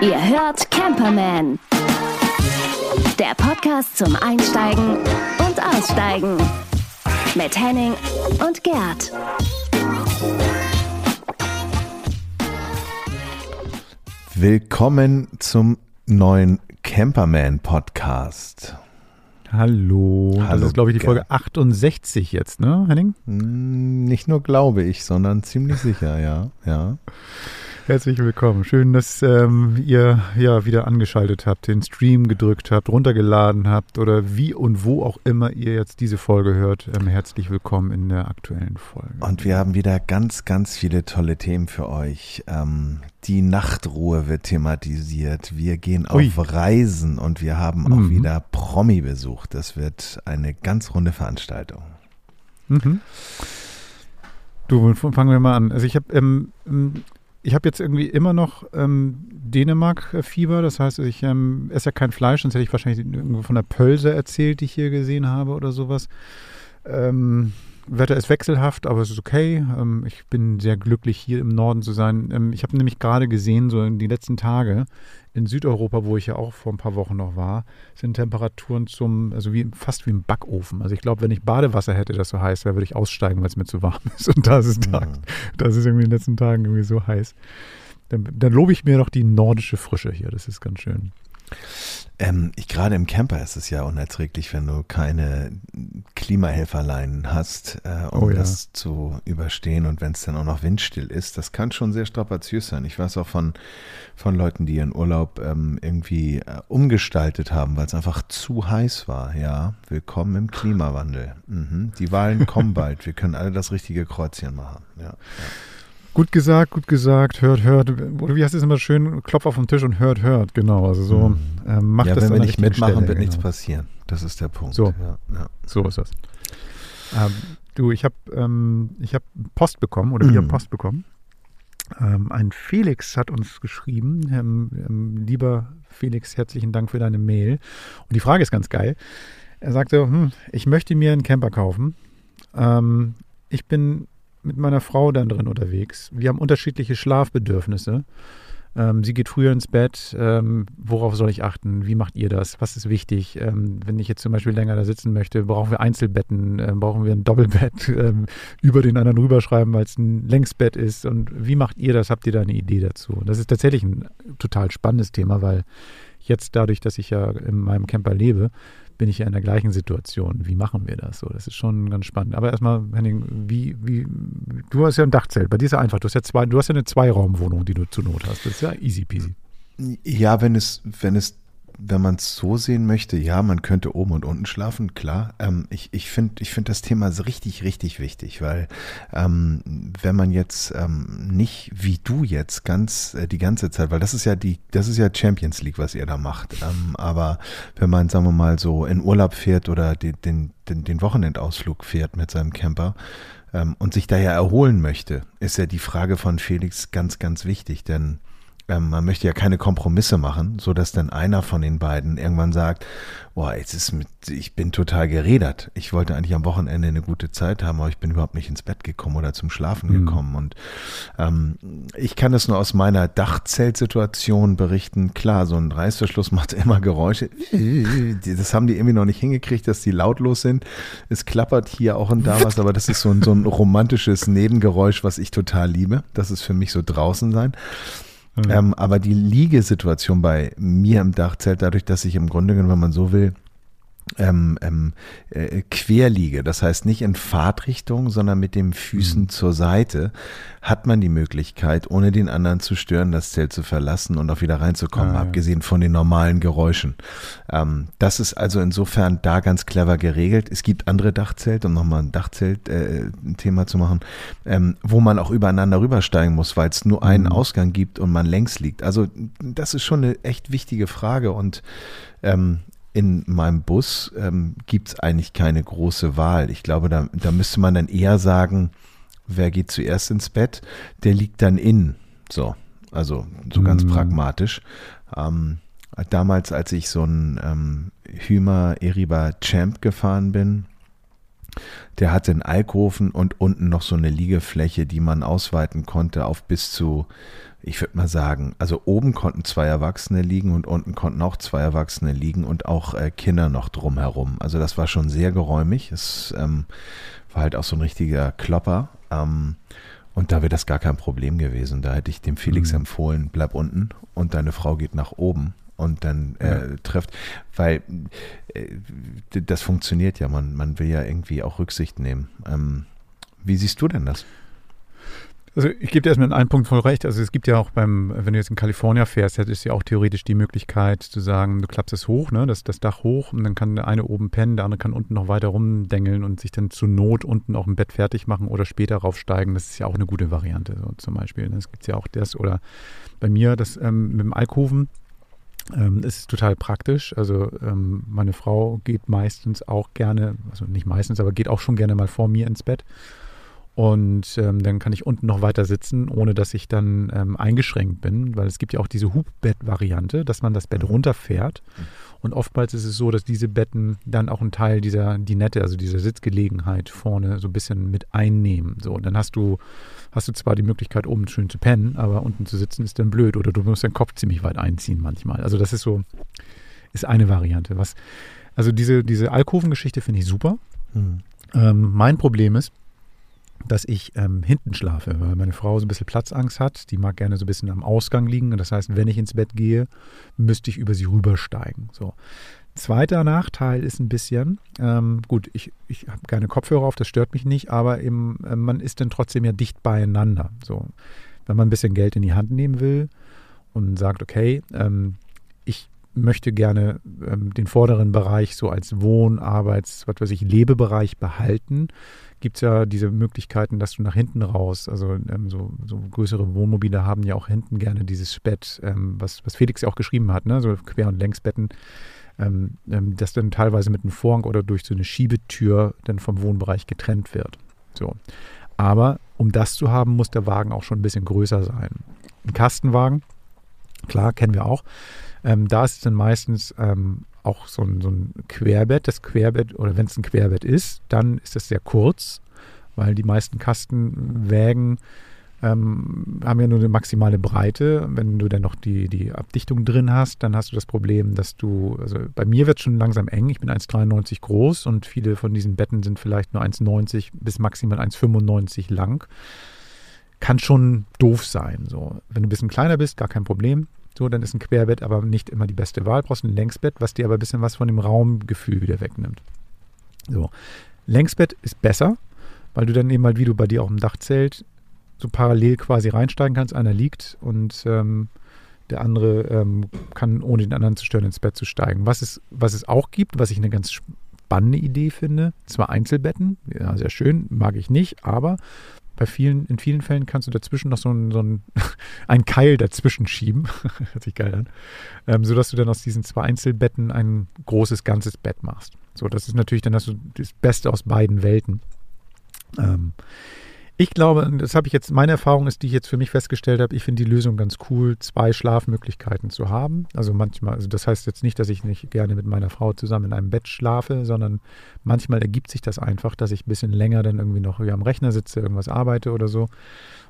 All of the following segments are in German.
Ihr hört Camperman. Der Podcast zum Einsteigen und Aussteigen. Mit Henning und Gerd. Willkommen zum neuen Camperman Podcast. Hallo. Hallo, Das ist, glaube ich, die. Folge 68 jetzt, ne, Henning? Hm, Nicht nur glaube ich, sondern ziemlich sicher, ja, ja. Herzlich willkommen. Schön, dass ähm, ihr ja wieder angeschaltet habt, den Stream gedrückt habt, runtergeladen habt oder wie und wo auch immer ihr jetzt diese Folge hört. Ähm, herzlich willkommen in der aktuellen Folge. Und wir haben wieder ganz, ganz viele tolle Themen für euch. Ähm, die Nachtruhe wird thematisiert. Wir gehen auf Ui. Reisen und wir haben auch Mhm. wieder Promi-Besuch. Das wird eine ganz runde Veranstaltung. Mhm. Du, fangen wir mal an. Also ich habe ähm, ich habe jetzt irgendwie immer noch ähm, Dänemark-Fieber. Das heißt, ich ähm, esse ja kein Fleisch, sonst hätte ich wahrscheinlich irgendwo von der Pölse erzählt, die ich hier gesehen habe oder sowas. Ähm, Wetter ist wechselhaft, aber es ist okay. Ähm, ich bin sehr glücklich, hier im Norden zu sein. Ähm, ich habe nämlich gerade gesehen, so in die letzten Tage in Südeuropa, wo ich ja auch vor ein paar Wochen noch war, sind Temperaturen zum, also wie, fast wie im Backofen. Also ich glaube, wenn ich Badewasser hätte, das so heiß wäre, würde ich aussteigen, weil es mir zu warm ist. Und da ist es da, das ist irgendwie in den letzten Tagen irgendwie so heiß. Dann, dann lobe ich mir doch die nordische Frische hier. Das ist ganz schön. Ähm, ich, gerade im Camper ist es ja unerträglich, wenn du keine Klimahelferleinen hast, äh, um Oh ja. das zu überstehen und wenn es dann auch noch windstill ist, das kann schon sehr strapaziös sein. Ich weiß auch von, von Leuten, die ihren Urlaub ähm, irgendwie äh, umgestaltet haben, weil es einfach zu heiß war. Ja, willkommen im Klimawandel. Mhm. Die Wahlen kommen bald. Wir können alle das richtige Kreuzchen machen. Ja, ja. Gut gesagt, gut gesagt, hört, hört. Oder wie heißt es immer schön? Klopf auf den Tisch und hört, hört. Genau. Also so Mhm. ähm, macht ja das wenn wir nicht mitmachen, Stelle, wird nichts genau. passieren. Das ist der Punkt. So. Ja, ja. So ist das. Ähm, du, ich habe ähm, ich hab Post bekommen oder wir haben Mhm. Post bekommen. Ähm, ein Felix hat uns geschrieben. Ähm, ähm, lieber Felix, herzlichen Dank für deine Mail. Und die Frage ist ganz geil. Er sagte, hm, ich möchte mir einen Camper kaufen. Ähm, ich bin mit meiner Frau dann drin unterwegs. Wir haben unterschiedliche Schlafbedürfnisse. Ähm, sie geht früher ins Bett. Ähm, worauf soll ich achten? Wie macht ihr das? Was ist wichtig? Ähm, wenn ich jetzt zum Beispiel länger da sitzen möchte, brauchen wir Einzelbetten? Ähm, brauchen wir ein Doppelbett ähm, über den anderen rüberschreiben, weil es ein Längsbett ist? Und wie macht ihr das? Habt ihr da eine Idee dazu? Und das ist tatsächlich ein total spannendes Thema, weil jetzt dadurch, dass ich ja in meinem Camper lebe, bin ich ja in der gleichen Situation. Wie machen wir das? So, das ist schon ganz spannend. Aber erstmal, Henning, wie, wie, du hast ja ein Dachzelt. Bei dir ist ja einfach. Du hast ja zwei, du hast ja eine Zweiraumwohnung, die du zur Not hast. Das ist ja easy peasy. Ja, wenn es, wenn es, wenn man es so sehen möchte, ja, man könnte oben und unten schlafen, klar. Ähm, ich ich finde ich finde das Thema richtig, richtig wichtig, weil ähm, wenn man jetzt ähm, nicht wie du jetzt ganz äh, die ganze Zeit, weil das ist ja die, das ist ja Champions League, was ihr da macht. Ähm, aber wenn man, sagen wir mal, so in Urlaub fährt oder den, den, den, den Wochenendausflug fährt mit seinem Camper, ähm, und sich da ja erholen möchte, ist ja die Frage von Felix ganz, ganz wichtig, denn ähm, man möchte ja keine Kompromisse machen, so dass dann einer von den beiden irgendwann sagt, boah, jetzt ist mit, ich bin total gerädert. Ich wollte eigentlich am Wochenende eine gute Zeit haben, aber ich bin überhaupt nicht ins Bett gekommen oder zum Schlafen Mhm. gekommen. Und ähm, ich kann es nur aus meiner Dachzeltsituation berichten. Klar, so ein Reißverschluss macht immer Geräusche. Das haben die irgendwie noch nicht hingekriegt, dass die lautlos sind. Es klappert hier auch und da was, aber das ist so ein, so ein romantisches Nebengeräusch, was ich total liebe. Das ist für mich so draußen sein. Ähm, aber die Liegesituation bei mir im Dachzelt, dadurch, dass ich im Grunde genommen, wenn man so will, ähm, ähm, äh, quer liege, das heißt nicht in Fahrtrichtung, sondern mit den Füßen zur Seite, hat man die Möglichkeit, ohne den anderen zu stören, das Zelt zu verlassen und auch wieder reinzukommen, Ah, ja. abgesehen von den normalen Geräuschen. Ähm, das ist also insofern da ganz clever geregelt. Es gibt andere Dachzelte, um nochmal ein Dachzelt äh, ein Thema zu machen, ähm, wo man auch übereinander rübersteigen muss, weil es nur einen Mhm. Ausgang gibt und man längs liegt. Also das ist schon eine echt wichtige Frage und ähm, in meinem Bus ähm, gibt es eigentlich keine große Wahl. Ich glaube, da, da müsste man dann eher sagen, wer geht zuerst ins Bett, der liegt dann innen. So, also so ganz Mhm. pragmatisch. Ähm, damals, als ich so ein ähm, Hymer Eriba Champ gefahren bin, Der hatte einen Alkoven und unten noch so eine Liegefläche, die man ausweiten konnte auf bis zu, ich würde mal sagen, also oben konnten zwei Erwachsene liegen und unten konnten auch zwei Erwachsene liegen und auch äh, Kinder noch drumherum. Also das war schon sehr geräumig. Es ähm, war halt auch so ein richtiger Klopper. Ähm, und da wäre das gar kein Problem gewesen. Da hätte ich dem Felix mhm. empfohlen, bleib unten und deine Frau geht nach oben und dann äh, ja. trifft, weil äh, das funktioniert ja, man, man will ja irgendwie auch Rücksicht nehmen. Ähm, wie siehst du denn das? Also ich gebe dir erstmal in einem Punkt voll recht. Also es gibt ja auch beim, wenn du jetzt in Kalifornien fährst, hättest du ja auch theoretisch die Möglichkeit zu sagen, du klappst es hoch, ne, das, das Dach hoch und dann kann der eine oben pennen, der andere kann unten noch weiter rumdengeln und sich dann zur Not unten auch im Bett fertig machen oder später raufsteigen. Das ist ja auch eine gute Variante, so zum Beispiel. Das gibt ja auch das. Oder bei mir das ähm, mit dem Alkoven, ähm, ist total praktisch. Also ähm, meine Frau geht meistens auch gerne, also nicht meistens, aber geht auch schon gerne mal vor mir ins Bett. Und ähm, dann kann ich unten noch weiter sitzen, ohne dass ich dann ähm, eingeschränkt bin, weil es gibt ja auch diese Hubbett-Variante, dass man das Bett mhm. runterfährt. Mhm. Und oftmals ist es so, dass diese Betten dann auch einen Teil dieser Dinette, also dieser Sitzgelegenheit vorne so ein bisschen mit einnehmen. So, und dann hast du, hast du zwar die Möglichkeit, oben schön zu pennen, aber unten zu sitzen ist dann blöd oder du musst deinen Kopf ziemlich weit einziehen manchmal. Also das ist so, ist eine Variante. Was, also diese, diese Alkovengeschichte finde ich super. Mhm. Ähm, mein Problem ist, dass ich ähm, hinten schlafe, weil meine Frau so ein bisschen Platzangst hat. Die mag gerne so ein bisschen am Ausgang liegen. Das heißt, wenn ich ins Bett gehe, müsste ich über sie rübersteigen. So. Zweiter Nachteil ist ein bisschen, ähm, gut, ich, ich habe keine Kopfhörer auf, das stört mich nicht, aber eben, äh, man ist dann trotzdem ja dicht beieinander. So. Wenn man ein bisschen Geld in die Hand nehmen will und sagt, okay, ähm, ich möchte gerne ähm, den vorderen Bereich so als Wohn-, Arbeits-, was weiß ich, Lebebereich behalten, gibt es ja diese Möglichkeiten, dass du nach hinten raus, also ähm, so, so, größere Wohnmobile haben ja auch hinten gerne dieses Bett, ähm, was, was Felix ja auch geschrieben hat, ne? so Quer- und Längsbetten, ähm, ähm, das dann teilweise mit einem Vorhang oder durch so eine Schiebetür dann vom Wohnbereich getrennt wird. So. Aber um das zu haben, muss der Wagen auch schon ein bisschen größer sein. Ein Kastenwagen, klar, kennen wir auch. Ähm, da ist es dann meistens ähm, auch so ein, so ein Querbett. Das Querbett, oder wenn es ein Querbett ist, dann ist das sehr kurz, weil die meisten Kastenwägen ähm, haben ja nur eine maximale Breite. Wenn du dann noch die, die Abdichtung drin hast, dann hast du das Problem, dass du, also bei mir wird es schon langsam eng. Ich bin 1,93 groß und viele von diesen Betten sind vielleicht nur 1,90 bis maximal 1,95 lang. Kann schon doof sein. So. Wenn du ein bisschen kleiner bist, gar kein Problem. So, dann ist ein Querbett aber nicht immer die beste Wahl. Du brauchst ein Längsbett, was dir aber ein bisschen was von dem Raumgefühl wieder wegnimmt. So. Längsbett ist besser, weil du dann eben halt, wie du bei dir auch im Dachzelt, so parallel quasi reinsteigen kannst. Einer liegt und ähm, der andere ähm, kann, ohne den anderen zu stören, ins Bett zu steigen. Was es, was es auch gibt, was ich eine ganz spannende Idee finde, zwar Einzelbetten, ja, sehr schön, mag ich nicht, aber bei vielen, in vielen Fällen kannst du dazwischen noch so einen, so einen, einen Keil dazwischen schieben. Hört sich geil an. Ähm, sodass du dann aus diesen zwei Einzelbetten ein großes, ganzes Bett machst. So, das ist natürlich dann das Beste aus beiden Welten. Ähm, ich glaube, das habe ich jetzt, meine Erfahrung ist, die ich jetzt für mich festgestellt habe, ich finde die Lösung ganz cool, zwei Schlafmöglichkeiten zu haben. Also manchmal, also das heißt jetzt nicht, dass ich nicht gerne mit meiner Frau zusammen in einem Bett schlafe, sondern manchmal ergibt sich das einfach, dass ich ein bisschen länger dann irgendwie noch am Rechner sitze, irgendwas arbeite oder so.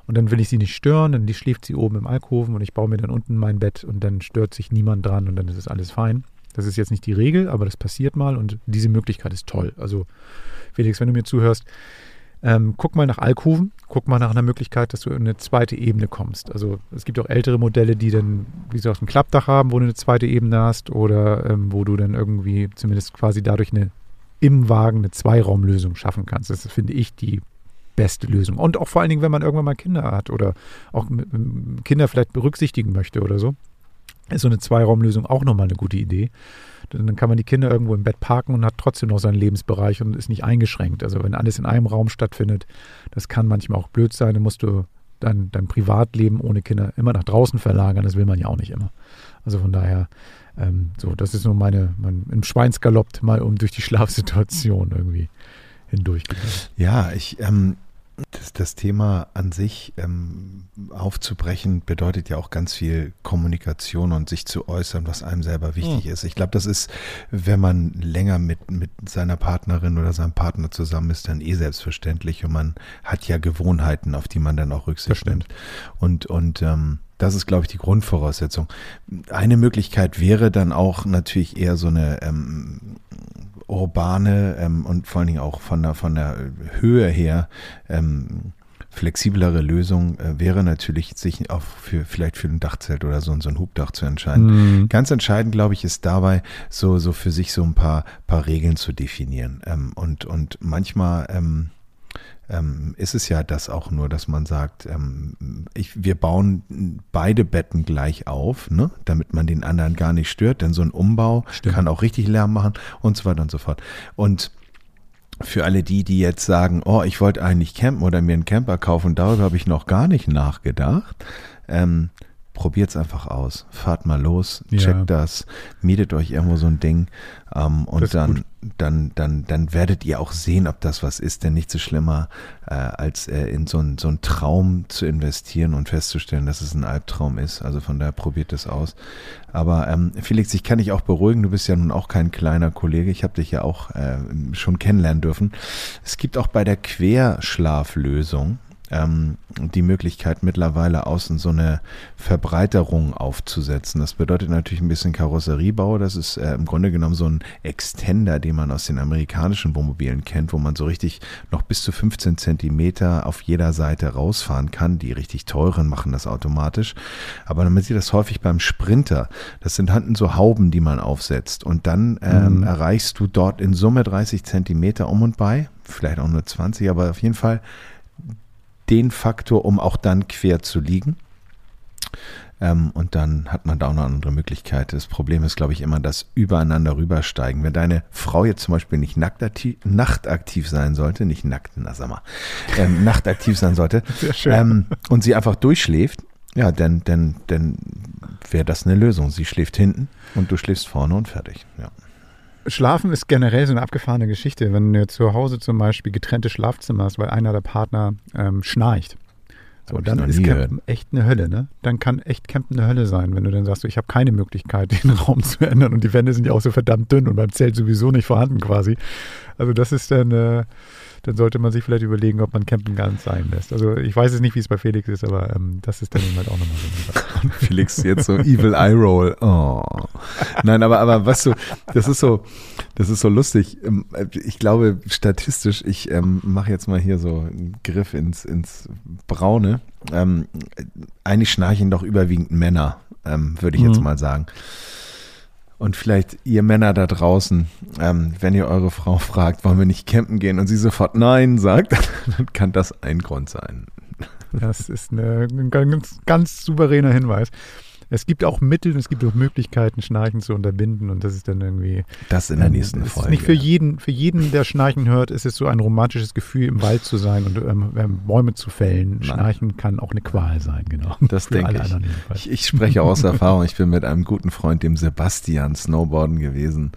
Und dann will ich sie nicht stören, dann schläft sie oben im Alkoven und ich baue mir dann unten mein Bett und dann stört sich niemand dran und dann ist es alles fein. Das ist jetzt nicht die Regel, aber das passiert mal und diese Möglichkeit ist toll. Also Felix, wenn du mir zuhörst, ähm, guck mal nach Alkoven, guck mal nach einer Möglichkeit, dass du in eine zweite Ebene kommst. Also es gibt auch ältere Modelle, die dann, wie gesagt, ein Klappdach haben, wo du eine zweite Ebene hast oder ähm, wo du dann irgendwie zumindest quasi dadurch eine im Wagen eine Zweiraumlösung schaffen kannst. Das finde ich die beste Lösung. Und auch vor allen Dingen, wenn man irgendwann mal Kinder hat oder auch Kinder vielleicht berücksichtigen möchte oder so, ist so eine Zweiraumlösung auch nochmal eine gute Idee. Dann kann man die Kinder irgendwo im Bett parken und hat trotzdem noch seinen Lebensbereich und ist nicht eingeschränkt. Also wenn alles in einem Raum stattfindet, das kann manchmal auch blöd sein, dann musst du dein, dein Privatleben ohne Kinder immer nach draußen verlagern. Das will man ja auch nicht immer. Also von daher, ähm, so, das ist nur meine, mein, im Schweinsgalopp mal um durch die Schlafsituation irgendwie hindurchgegangen. Ja, ich, ähm, das, das Thema an sich ähm, aufzubrechen bedeutet ja auch ganz viel Kommunikation und sich zu äußern, was einem selber wichtig mhm. ist. Ich glaube, das ist, wenn man länger mit, mit seiner Partnerin oder seinem Partner zusammen ist, dann eh selbstverständlich und man hat ja Gewohnheiten, auf die man dann auch Rücksicht nimmt. Und, und ähm, das ist, glaube ich, die Grundvoraussetzung. Eine Möglichkeit wäre dann auch natürlich eher so eine ähm, urbane ähm, und vor allen Dingen auch von der, von der Höhe her ähm, flexiblere Lösung äh, wäre natürlich, sich auch für vielleicht für ein Dachzelt oder so, so ein Hubdach zu entscheiden. Mm. Ganz entscheidend, glaube ich, ist dabei, so, so für sich so ein paar, paar Regeln zu definieren. Ähm, und, und manchmal ähm, ähm, ist es ja das auch nur, dass man sagt, ähm, ich, wir bauen beide Betten gleich auf, ne, damit man den anderen gar nicht stört, denn so ein Umbau Stimmt. kann auch richtig Lärm machen und so weiter und so fort. Und für alle die, die jetzt sagen, oh, ich wollte eigentlich campen oder mir einen Camper kaufen, darüber habe ich noch gar nicht nachgedacht. Ähm, probiert es einfach aus. Fahrt mal los, checkt ja. das, mietet euch irgendwo so ein Ding ähm, und dann, dann, dann, dann werdet ihr auch sehen, ob das was ist, denn nichts so schlimmer, äh, als äh, in so einen so einen Traum zu investieren und festzustellen, dass es ein Albtraum ist. Also von daher probiert es aus. Aber ähm, Felix, ich kann dich auch beruhigen, du bist ja nun auch kein kleiner Kollege. Ich habe dich ja auch äh, schon kennenlernen dürfen. Es gibt auch bei der Querschlaflösung ähm, die Möglichkeit mittlerweile außen so eine Verbreiterung aufzusetzen. Das bedeutet natürlich ein bisschen Karosseriebau. Das ist äh, im Grunde genommen so ein Extender, den man aus den amerikanischen Wohnmobilen kennt, wo man so richtig noch bis zu 15 Zentimeter auf jeder Seite rausfahren kann. Die richtig teuren machen das automatisch. Aber man sieht das häufig beim Sprinter. Das sind hinten so Hauben, die man aufsetzt. Und dann ähm, mhm. erreichst du dort in Summe 30 Zentimeter um und bei. Vielleicht auch nur 20, aber auf jeden Fall den Faktor, um auch dann quer zu liegen. Ähm, und dann hat man da auch noch eine andere Möglichkeit. Das Problem ist, glaube ich, immer das Übereinander rübersteigen. Wenn deine Frau jetzt zum Beispiel nicht nachtaktiv, nachtaktiv sein sollte, nicht nackt, na sag mal, ähm, nachtaktiv sein sollte, ähm, und sie einfach durchschläft, ja, dann, dann, dann wäre das eine Lösung. Sie schläft hinten und du schläfst vorne und fertig. Ja. Schlafen ist generell so eine abgefahrene Geschichte. Wenn du zu Hause zum Beispiel getrennte Schlafzimmer hast, weil einer der Partner ähm, schnarcht. So, dann ist Campen echt eine Hölle, ne? Dann kann echt Campen eine Hölle sein, wenn du dann sagst, ich habe keine Möglichkeit, den Raum zu ändern und die Wände sind ja auch so verdammt dünn und beim Zelt sowieso nicht vorhanden quasi. Also das ist dann äh, dann sollte man sich vielleicht überlegen, ob man Campen ganz sein lässt. Also ich weiß es nicht, wie es bei Felix ist, aber ähm, das ist dann halt auch nochmal so. Felix jetzt so Evil Eye Roll. Oh. Nein, aber, aber weißt du, das ist so, das ist so lustig. Ähm, ich glaube, statistisch, ich ähm, mache jetzt mal hier so einen Griff ins, ins Braune. Ähm, eigentlich schnarchen doch überwiegend Männer, ähm, würde ich mhm. jetzt mal sagen. Und vielleicht ihr Männer da draußen, ähm, wenn ihr eure Frau fragt, wollen wir nicht campen gehen und sie sofort Nein sagt, dann kann das ein Grund sein. Das ist eine, ein ganz, ganz souveräner Hinweis es gibt auch Mittel und es gibt auch Möglichkeiten, Schnarchen zu unterbinden und das ist dann irgendwie. Das in der ähm, nächsten Folge. Nicht für jeden, für jeden, der Schnarchen hört, ist es so ein romantisches Gefühl, im Wald zu sein und ähm, Bäume zu fällen. Nein. Schnarchen kann auch eine Qual sein, genau. Das denke ich. ich. Ich spreche aus Erfahrung. Ich bin mit einem guten Freund, dem Sebastian, Snowboarden gewesen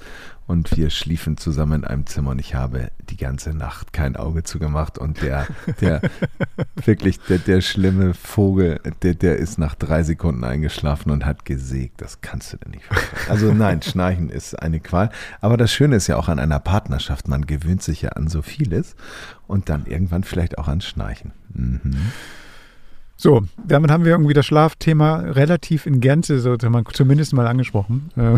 und wir schliefen zusammen in einem Zimmer und ich habe die ganze Nacht kein Auge zugemacht und der, der, wirklich, der, der schlimme Vogel, der, der ist nach drei Sekunden eingeschlafen und hat gesägt. Das kannst du denn nicht verstehen. Also nein, Schnarchen ist eine Qual. Aber das Schöne ist ja auch an einer Partnerschaft, man gewöhnt sich ja an so vieles und dann irgendwann vielleicht auch an Schnarchen. Mhm. So, damit haben wir irgendwie das Schlafthema relativ in Gänze so, zumindest mal angesprochen. Äh.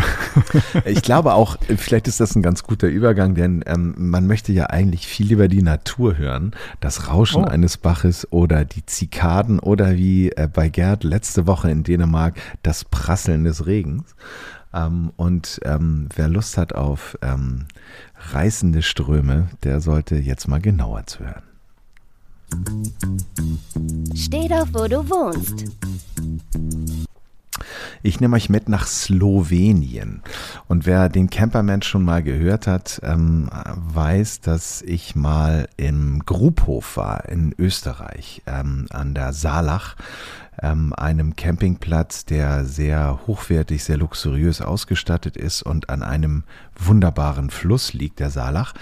Ich glaube auch, vielleicht ist das ein ganz guter Übergang, denn ähm, man möchte ja eigentlich viel über die Natur hören. Das Rauschen oh. eines Baches oder die Zikaden oder wie äh, bei Gerd letzte Woche in Dänemark das Prasseln des Regens. Ähm, und ähm, wer Lust hat auf ähm, reißende Ströme, der sollte jetzt mal genauer zuhören. Steh doch, wo du wohnst. Ich nehme euch mit nach Slowenien. Und wer den Camperman schon mal gehört hat, ähm, weiß, dass ich mal im Grubhof war in Österreich, ähm, an der Saalach, ähm, einem Campingplatz, der sehr hochwertig, sehr luxuriös ausgestattet ist und an einem wunderbaren Fluss liegt, der Saalach.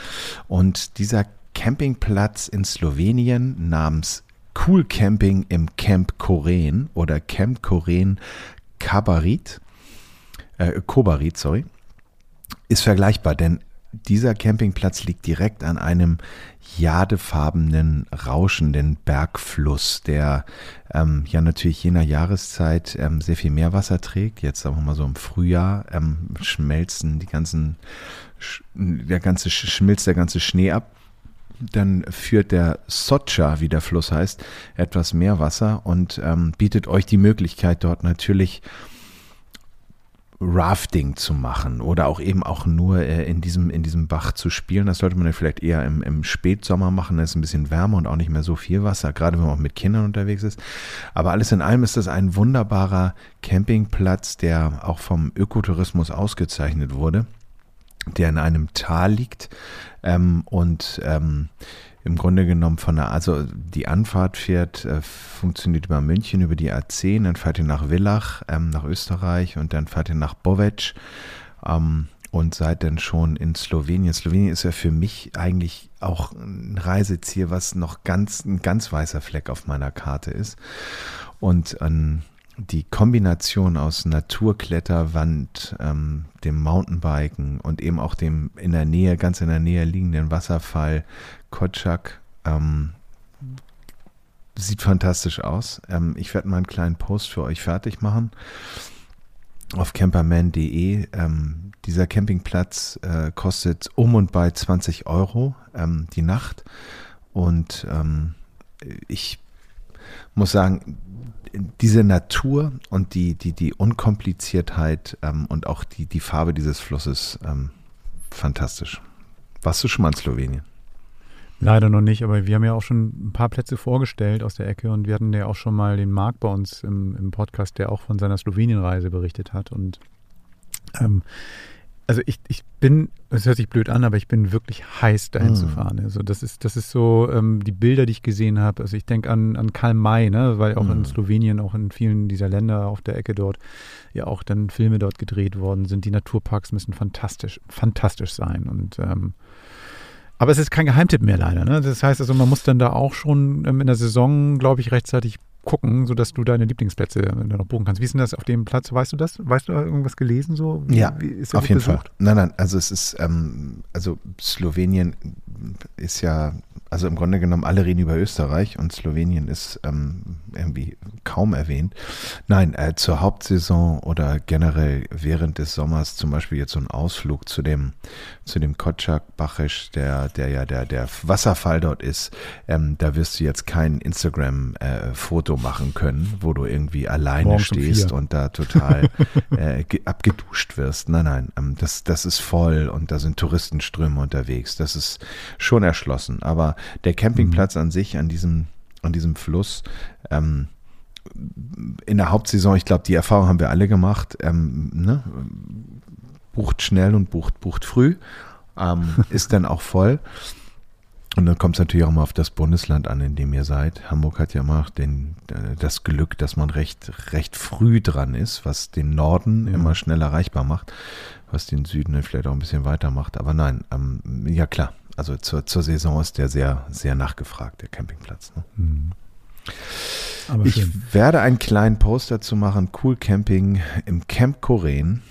Und dieser Campingplatz in Slowenien namens Cool Camping im Camp Koren oder Camp Koren Kabarit, äh, Kobarit, sorry, ist vergleichbar, denn dieser Campingplatz liegt direkt an einem jadefarbenen, rauschenden Bergfluss, der ähm, ja natürlich je nach Jahreszeit ähm, sehr viel Meerwasser trägt. Jetzt sagen wir mal so im Frühjahr ähm, schmelzen die ganzen, der ganze schmilzt der ganze Schnee ab. Dann führt der Socha, wie der Fluss heißt, etwas Meerwasser und ähm, bietet euch die Möglichkeit, dort natürlich Rafting zu machen oder auch eben auch nur äh, in, diesem, in diesem Bach zu spielen. Das sollte man dann vielleicht eher im, im Spätsommer machen, da ist ein bisschen wärmer und auch nicht mehr so viel Wasser, gerade wenn man auch mit Kindern unterwegs ist. Aber alles in allem ist das ein wunderbarer Campingplatz, der auch vom Ökotourismus ausgezeichnet wurde, der in einem Tal liegt ähm, und ähm, im Grunde genommen von der, also die Anfahrt fährt, äh, funktioniert über München, über die A10, dann fahrt ihr nach Villach, ähm, nach Österreich und dann fahrt ihr nach Bovec ähm, und seid dann schon in Slowenien. Slowenien ist ja für mich eigentlich auch ein Reiseziel, was noch ganz, ein ganz weißer Fleck auf meiner Karte ist. Und ähm, die Kombination aus Naturkletterwand, ähm, dem Mountainbiken und eben auch dem in der Nähe, ganz in der Nähe liegenden Wasserfall Kotschak ähm, sieht fantastisch aus. Ähm, ich werde mal einen kleinen Post für euch fertig machen auf camperman.de. Ähm, dieser Campingplatz äh, kostet um und bei 20 Euro ähm, die Nacht. Und ähm, ich muss sagen, diese Natur und die, die, die Unkompliziertheit ähm, und auch die, die Farbe dieses Flusses ähm, fantastisch. Warst du schon mal in Slowenien? Leider noch nicht, aber wir haben ja auch schon ein paar Plätze vorgestellt aus der Ecke und wir hatten ja auch schon mal den Marc bei uns im, im Podcast, der auch von seiner Slowenienreise berichtet hat. Und ähm, also ich, ich bin, es hört sich blöd an, aber ich bin wirklich heiß, dahin mhm. zu fahren. Also das ist, das ist so ähm, die Bilder, die ich gesehen habe. Also ich denke an, an Karl May, ne, weil auch mhm. in Slowenien, auch in vielen dieser Länder auf der Ecke dort ja auch dann Filme dort gedreht worden sind. Die Naturparks müssen fantastisch, fantastisch sein. Und ähm, aber es ist kein Geheimtipp mehr leider. Ne? Das heißt also, man muss dann da auch schon ähm, in der Saison, glaube ich, rechtzeitig gucken, sodass du deine Lieblingsplätze noch buchen kannst. Wie ist denn das auf dem Platz? Weißt du das? Weißt du da irgendwas gelesen so? Wie, ja, wie auf jeden besucht? Fall. Nein, nein, also es ist, ähm, also Slowenien ist ja, also im Grunde genommen alle reden über Österreich und Slowenien ist ähm, irgendwie kaum erwähnt. Nein, äh, zur Hauptsaison oder generell während des Sommers zum Beispiel jetzt so ein Ausflug zu dem, zu dem Kotschak Bachisch, der, der ja der, der Wasserfall dort ist, ähm, da wirst du jetzt kein Instagram-Foto äh, machen können, wo du irgendwie alleine Morgen stehst und da total äh, abgeduscht wirst. Nein, nein, ähm, das, das ist voll und da sind Touristenströme unterwegs. Das ist schon erschlossen. Aber der Campingplatz mhm. an sich, an diesem, an diesem Fluss, ähm, in der Hauptsaison, ich glaube, die Erfahrung haben wir alle gemacht, ähm, ne? bucht schnell und bucht, bucht früh, ähm, ist dann auch voll. Und dann kommt es natürlich auch mal auf das Bundesland an, in dem ihr seid. Hamburg hat ja immer den, äh, das Glück, dass man recht, recht früh dran ist, was den Norden ja. immer schnell erreichbar macht, was den Süden dann vielleicht auch ein bisschen weiter macht. Aber nein, ähm, ja klar, also zur, zur Saison ist der sehr, sehr nachgefragt, der Campingplatz. Ne? Mhm. ich werde einen kleinen Post dazu machen, Cool Camping im Camp Koren.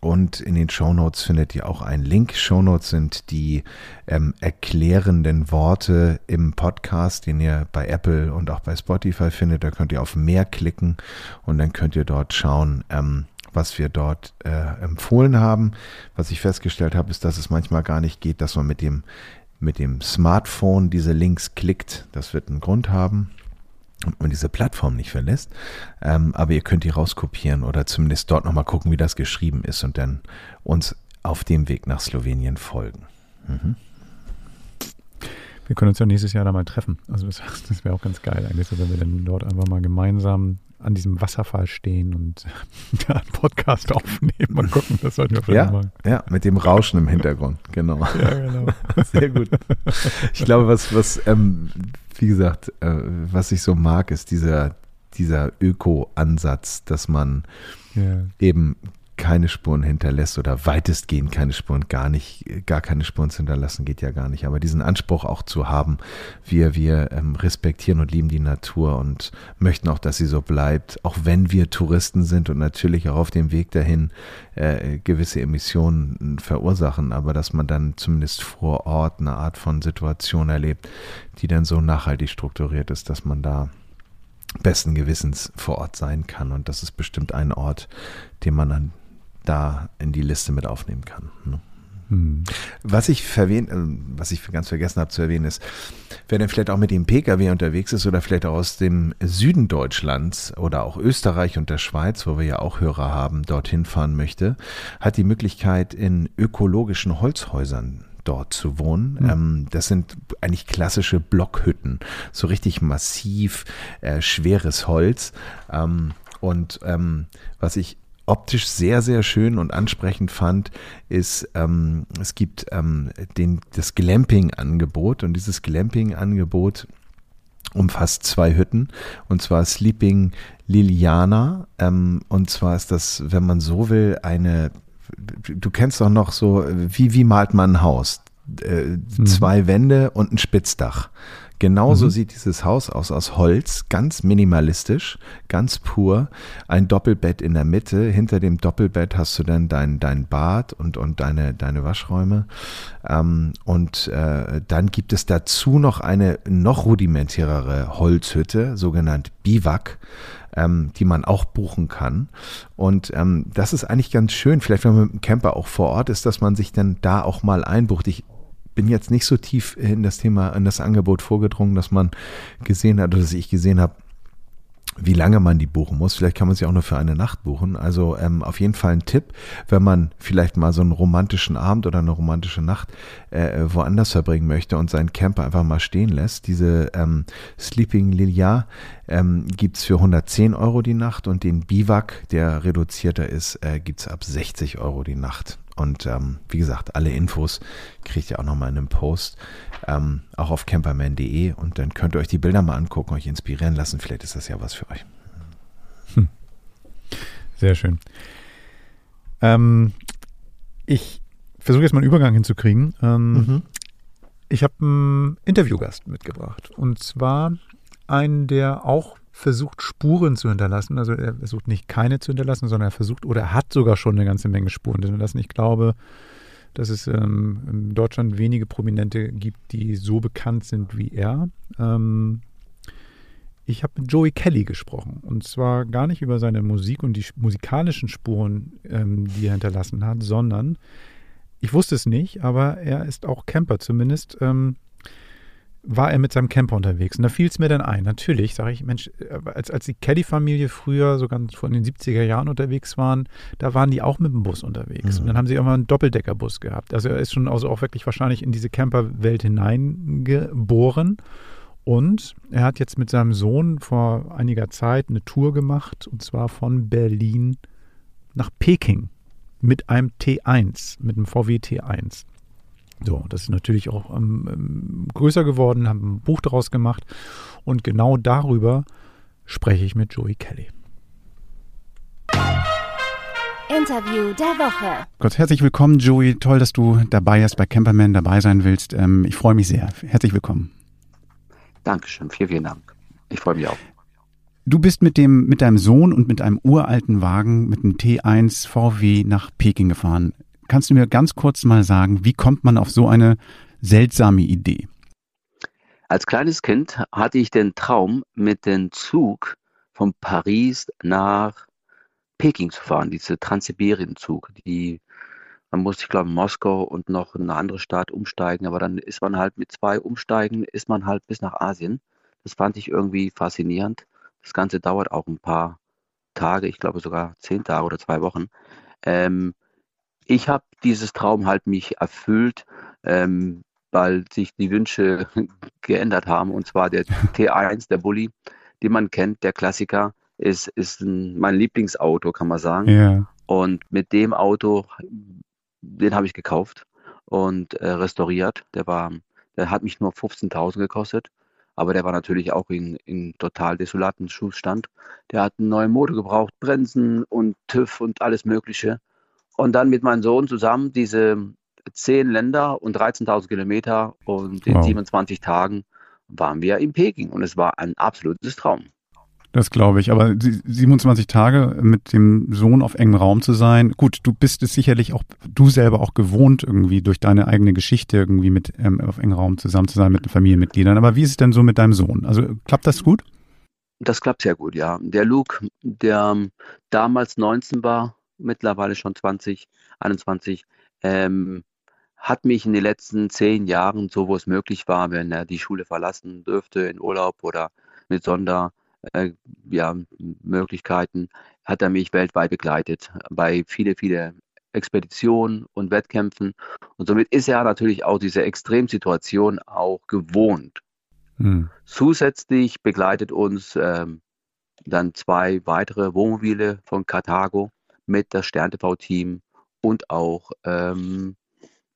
Und in den Shownotes findet ihr auch einen Link. Shownotes sind die ähm, erklärenden Worte im Podcast, den ihr bei Apple und auch bei Spotify findet. Da könnt ihr auf mehr klicken und dann könnt ihr dort schauen, ähm, was wir dort äh, empfohlen haben. Was ich festgestellt habe, ist, dass es manchmal gar nicht geht, dass man mit dem, mit dem Smartphone diese Links klickt. Das wird einen Grund haben und man diese Plattform nicht verlässt. Ähm, aber ihr könnt die rauskopieren oder zumindest dort nochmal gucken, wie das geschrieben ist und dann uns auf dem Weg nach Slowenien folgen. Mhm. Wir können uns ja nächstes Jahr da mal treffen. Also das, das wäre auch ganz geil eigentlich, wenn wir dann dort einfach mal gemeinsam an diesem Wasserfall stehen und da einen Podcast aufnehmen. Mal gucken, das sollten wir vielleicht ja, machen. Ja, mit dem Rauschen im Hintergrund, genau. Ja, genau. Sehr gut. Ich glaube, was, was ähm, wie gesagt, äh, was ich so mag, ist dieser, dieser Öko-Ansatz, dass man yeah. eben keine Spuren hinterlässt oder weitestgehend keine Spuren, gar nicht, gar keine Spuren zu hinterlassen, geht ja gar nicht. Aber diesen Anspruch auch zu haben, wir, wir ähm, respektieren und lieben die Natur und möchten auch, dass sie so bleibt, auch wenn wir Touristen sind und natürlich auch auf dem Weg dahin äh, gewisse Emissionen verursachen, aber dass man dann zumindest vor Ort eine Art von Situation erlebt, die dann so nachhaltig strukturiert ist, dass man da besten Gewissens vor Ort sein kann. Und das ist bestimmt ein Ort, den man dann da in die Liste mit aufnehmen kann. Ne? Hm. Was ich verwähnt, äh, was ich ganz vergessen habe zu erwähnen, ist, wer denn vielleicht auch mit dem Pkw unterwegs ist oder vielleicht auch aus dem Süden Deutschlands oder auch Österreich und der Schweiz, wo wir ja auch Hörer haben, dorthin fahren möchte, hat die Möglichkeit in ökologischen Holzhäusern dort zu wohnen. Mhm. Das sind eigentlich klassische Blockhütten, so richtig massiv, äh, schweres Holz. Ähm, und ähm, was ich optisch sehr, sehr schön und ansprechend fand, ist, ähm, es gibt ähm, den, das Glamping-Angebot und dieses Glamping-Angebot umfasst zwei Hütten und zwar Sleeping Liliana ähm, und zwar ist das, wenn man so will, eine du kennst doch noch so, wie, wie malt man ein Haus? Äh, mhm. Zwei Wände und ein Spitzdach. Genauso mhm. sieht dieses Haus aus, aus Holz, ganz minimalistisch, ganz pur. Ein Doppelbett in der Mitte. Hinter dem Doppelbett hast du dann dein, dein Bad und, und deine, deine Waschräume. Ähm, und äh, dann gibt es dazu noch eine noch rudimentärere Holzhütte, sogenannt Biwak ähm, die man auch buchen kann. Und ähm, das ist eigentlich ganz schön, vielleicht wenn man mit dem Camper auch vor Ort ist, dass man sich dann da auch mal einbucht. Ich bin jetzt nicht so tief in das Thema, in das Angebot vorgedrungen, dass man gesehen hat, oder dass ich gesehen habe, wie lange man die buchen muss. Vielleicht kann man sie auch nur für eine Nacht buchen. Also ähm, auf jeden Fall ein Tipp, wenn man vielleicht mal so einen romantischen Abend oder eine romantische Nacht äh, woanders verbringen möchte und seinen Camper einfach mal stehen lässt. Diese ähm, Sleeping Lilia ähm, gibt für 110 Euro die Nacht und den Biwak, der reduzierter ist, äh, gibt ab 60 Euro die Nacht. Und ähm, wie gesagt, alle Infos kriegt ihr auch nochmal in einem Post, ähm, auch auf camperman.de und dann könnt ihr euch die Bilder mal angucken, euch inspirieren lassen. Vielleicht ist das ja was für euch. Hm. Sehr schön. Ähm, ich versuche jetzt mal einen Übergang hinzukriegen. Ähm, mhm. Ich habe einen Interviewgast mitgebracht und zwar einen, der auch versucht, Spuren zu hinterlassen. Also er versucht nicht keine zu hinterlassen, sondern er versucht oder er hat sogar schon eine ganze Menge Spuren hinterlassen. Ich glaube, dass es ähm, in Deutschland wenige Prominente gibt, die so bekannt sind wie er. Ähm, ich habe mit Joey Kelly gesprochen und zwar gar nicht über seine Musik und die musikalischen Spuren, ähm, die er hinterlassen hat, sondern ich wusste es nicht, aber er ist auch Camper zumindest. Ähm, war er mit seinem Camper unterwegs. Und da fiel es mir dann ein. Natürlich, sage ich, Mensch, äh, als, als die Caddy-Familie früher, so ganz vor den 70er Jahren unterwegs waren, da waren die auch mit dem Bus unterwegs. Mhm. Und dann haben sie immer einen Doppeldeckerbus gehabt. Also er ist schon also auch wirklich wahrscheinlich in diese Camperwelt hineingeboren. Und er hat jetzt mit seinem Sohn vor einiger Zeit eine Tour gemacht, und zwar von Berlin nach Peking mit einem T1, mit einem VW T1. So, das ist natürlich auch ähm, ähm, größer geworden, haben ein Buch daraus gemacht und genau darüber spreche ich mit Joey Kelly. Interview der Woche. Gott, herzlich willkommen, Joey. Toll, dass du dabei bist, bei Camperman dabei sein willst. Ähm, ich freue mich sehr. Herzlich willkommen. Dankeschön, vielen, vielen Dank. Ich freue mich auch. Du bist mit dem, mit deinem Sohn und mit einem uralten Wagen, mit einem T1 VW nach Peking gefahren. Kannst du mir ganz kurz mal sagen, wie kommt man auf so eine seltsame Idee? Als kleines Kind hatte ich den Traum, mit dem Zug von Paris nach Peking zu fahren, diese Transsibirien-Zug. Die, man musste, ich glaube, Moskau und noch eine andere Stadt umsteigen, aber dann ist man halt mit zwei Umsteigen, ist man halt bis nach Asien. Das fand ich irgendwie faszinierend. Das Ganze dauert auch ein paar Tage, ich glaube sogar zehn Tage oder zwei Wochen. Ähm, ich habe dieses Traum halt mich erfüllt, ähm, weil sich die Wünsche geändert haben. Und zwar der T1, der Bulli, den man kennt, der Klassiker, ist, ist ein, mein Lieblingsauto, kann man sagen. Ja. Und mit dem Auto, den habe ich gekauft und äh, restauriert. Der war, der hat mich nur 15.000 gekostet, aber der war natürlich auch in, in total desolaten Zustand. Der hat einen neuen Motor gebraucht, Bremsen und TÜV und alles Mögliche. Und dann mit meinem Sohn zusammen diese zehn Länder und 13.000 Kilometer und in wow. 27 Tagen waren wir in Peking und es war ein absolutes Traum. Das glaube ich. Aber 27 Tage mit dem Sohn auf engem Raum zu sein, gut, du bist es sicherlich auch, du selber auch gewohnt, irgendwie durch deine eigene Geschichte irgendwie mit ähm, auf engem Raum zusammen zu sein mit den Familienmitgliedern. Aber wie ist es denn so mit deinem Sohn? Also klappt das gut? Das klappt sehr gut, ja. Der Luke, der ähm, damals 19 war, mittlerweile schon 20, 21, ähm, hat mich in den letzten zehn Jahren, so wo es möglich war, wenn er die Schule verlassen dürfte, in Urlaub oder mit Sonder, äh, ja, hat er mich weltweit begleitet bei viele, viele Expeditionen und Wettkämpfen. Und somit ist er natürlich auch diese Extremsituation auch gewohnt. Hm. Zusätzlich begleitet uns ähm, dann zwei weitere Wohnmobile von Karthago mit das Stern-TV-Team und auch ähm,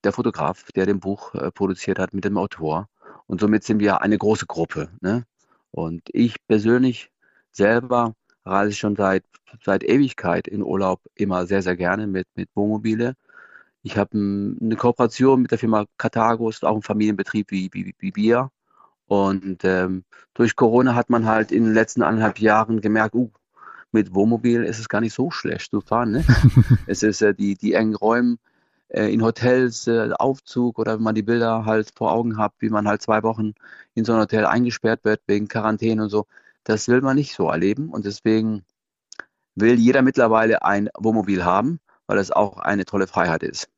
der Fotograf, der dem Buch äh, produziert hat mit dem Autor. Und somit sind wir eine große Gruppe. Ne? Und ich persönlich selber reise schon seit, seit Ewigkeit in Urlaub immer sehr, sehr gerne mit, mit Wohnmobile. Ich habe eine Kooperation mit der Firma Carthago, ist auch ein Familienbetrieb wie, wie, wie wir. Und ähm, durch Corona hat man halt in den letzten anderthalb Jahren gemerkt, uh, mit Wohnmobil ist es gar nicht so schlecht zu fahren. Ne? es ist äh, die, die engen Räume äh, in Hotels, äh, Aufzug oder wenn man die Bilder halt vor Augen hat, wie man halt zwei Wochen in so ein Hotel eingesperrt wird wegen Quarantäne und so. Das will man nicht so erleben und deswegen will jeder mittlerweile ein Wohnmobil haben, weil es auch eine tolle Freiheit ist.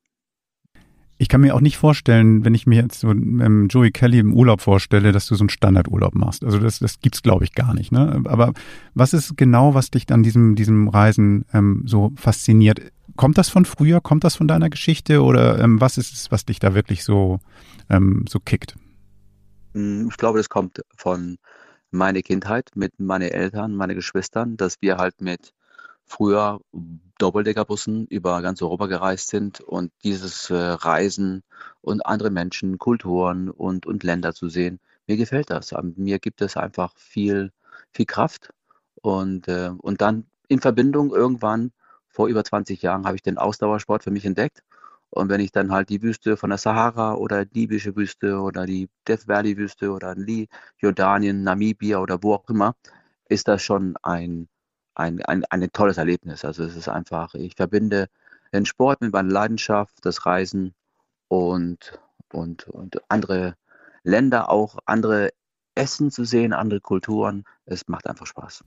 Ich kann mir auch nicht vorstellen, wenn ich mir jetzt so ähm, Joey Kelly im Urlaub vorstelle, dass du so einen Standardurlaub machst. Also das, das gibt's glaube ich gar nicht. Ne? Aber was ist genau, was dich an diesem diesem Reisen ähm, so fasziniert? Kommt das von früher? Kommt das von deiner Geschichte? Oder ähm, was ist es, was dich da wirklich so, ähm, so kickt? Hm, ich glaube, das kommt von meiner Kindheit mit meinen Eltern, meinen Geschwistern, dass wir halt mit früher Doppeldeckerbussen über ganz Europa gereist sind und dieses äh, Reisen und andere Menschen, Kulturen und, und Länder zu sehen, mir gefällt das. Mir gibt es einfach viel, viel Kraft und, äh, und dann in Verbindung irgendwann vor über 20 Jahren habe ich den Ausdauersport für mich entdeckt. Und wenn ich dann halt die Wüste von der Sahara oder die libysche Wüste oder die Death Valley Wüste oder Lee, Jordanien, Namibia oder wo auch immer, ist das schon ein, ein, ein, ein tolles Erlebnis. Also es ist einfach, ich verbinde den Sport mit meiner Leidenschaft, das Reisen und, und, und andere Länder auch, andere Essen zu sehen, andere Kulturen. Es macht einfach Spaß.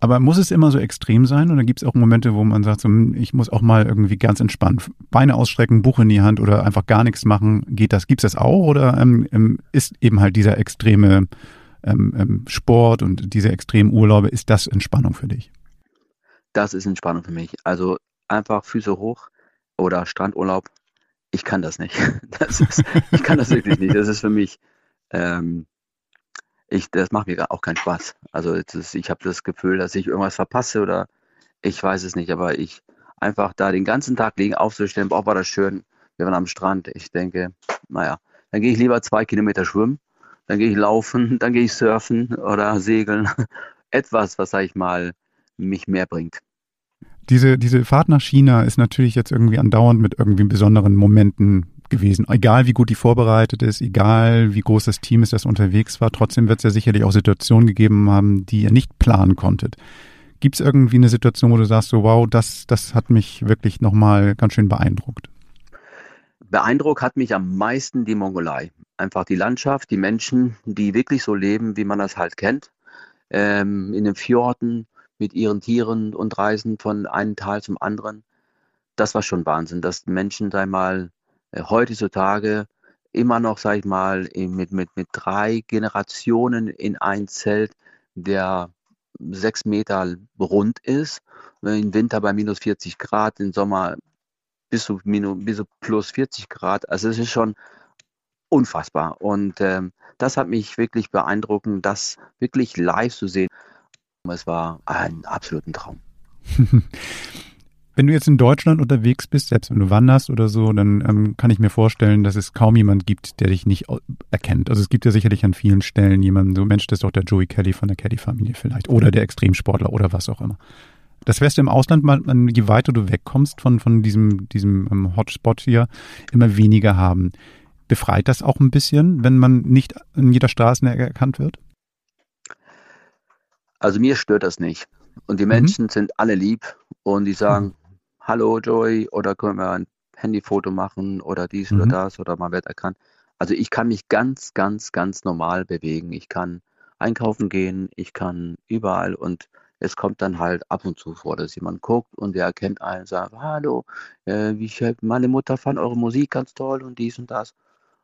Aber muss es immer so extrem sein oder gibt es auch Momente, wo man sagt, so, hm, ich muss auch mal irgendwie ganz entspannt Beine ausstrecken, Buch in die Hand oder einfach gar nichts machen? Geht das? Gibt es das auch oder ähm, ähm, ist eben halt dieser extreme ähm, ähm, Sport und diese extremen Urlaube, ist das Entspannung für dich? Das ist Entspannung für mich. Also einfach Füße hoch oder Strandurlaub. Ich kann das nicht. Das ist, ich kann das wirklich nicht. Das ist für mich ähm, ich, das macht mir auch keinen Spaß. Also ist, ich habe das Gefühl, dass ich irgendwas verpasse oder ich weiß es nicht, aber ich einfach da den ganzen Tag liegen, aufzustellen, boah, war das schön, wir waren am Strand. Ich denke, naja, dann gehe ich lieber zwei Kilometer schwimmen, dann gehe ich laufen, dann gehe ich surfen oder segeln. Etwas, was, sag ich mal, mich mehr bringt. Diese, diese Fahrt nach China ist natürlich jetzt irgendwie andauernd mit irgendwie besonderen Momenten gewesen. Egal wie gut die vorbereitet ist, egal wie groß das Team ist, das unterwegs war, trotzdem wird es ja sicherlich auch Situationen gegeben haben, die ihr nicht planen konntet. Gibt es irgendwie eine Situation, wo du sagst, so wow, das, das hat mich wirklich nochmal ganz schön beeindruckt? Beeindruckt hat mich am meisten die Mongolei. Einfach die Landschaft, die Menschen, die wirklich so leben, wie man das halt kennt. Ähm, in den Fjorden mit ihren Tieren und reisen von einem Tal zum anderen. Das war schon Wahnsinn, dass Menschen einmal äh, heutzutage immer noch, sag ich mal, mit, mit, mit drei Generationen in ein Zelt, der sechs Meter rund ist, im Winter bei minus 40 Grad, im Sommer bis zu, minus, bis zu plus 40 Grad. Also es ist schon unfassbar. Und ähm, das hat mich wirklich beeindruckend, das wirklich live zu sehen. Es war ein absoluter Traum. Wenn du jetzt in Deutschland unterwegs bist, selbst wenn du wanderst oder so, dann ähm, kann ich mir vorstellen, dass es kaum jemand gibt, der dich nicht erkennt. Also es gibt ja sicherlich an vielen Stellen jemanden, so Mensch, das ist doch der Joey Kelly von der Kelly-Familie vielleicht oder der Extremsportler oder was auch immer. Das wärst du im Ausland, mal, je weiter du wegkommst von, von diesem, diesem ähm, Hotspot hier, immer weniger haben. Befreit das auch ein bisschen, wenn man nicht in jeder Straße erkannt wird? Also mir stört das nicht. Und die mhm. Menschen mhm. sind alle lieb und die sagen, mhm. hallo Joey, oder können wir ein Handyfoto machen oder dies mhm. oder das oder man wird erkannt. Also ich kann mich ganz, ganz, ganz normal bewegen. Ich kann einkaufen gehen, ich kann überall und es kommt dann halt ab und zu vor, dass jemand guckt und der erkennt einen und sagt, hallo, äh, wie, meine Mutter fand eure Musik ganz toll und dies und das.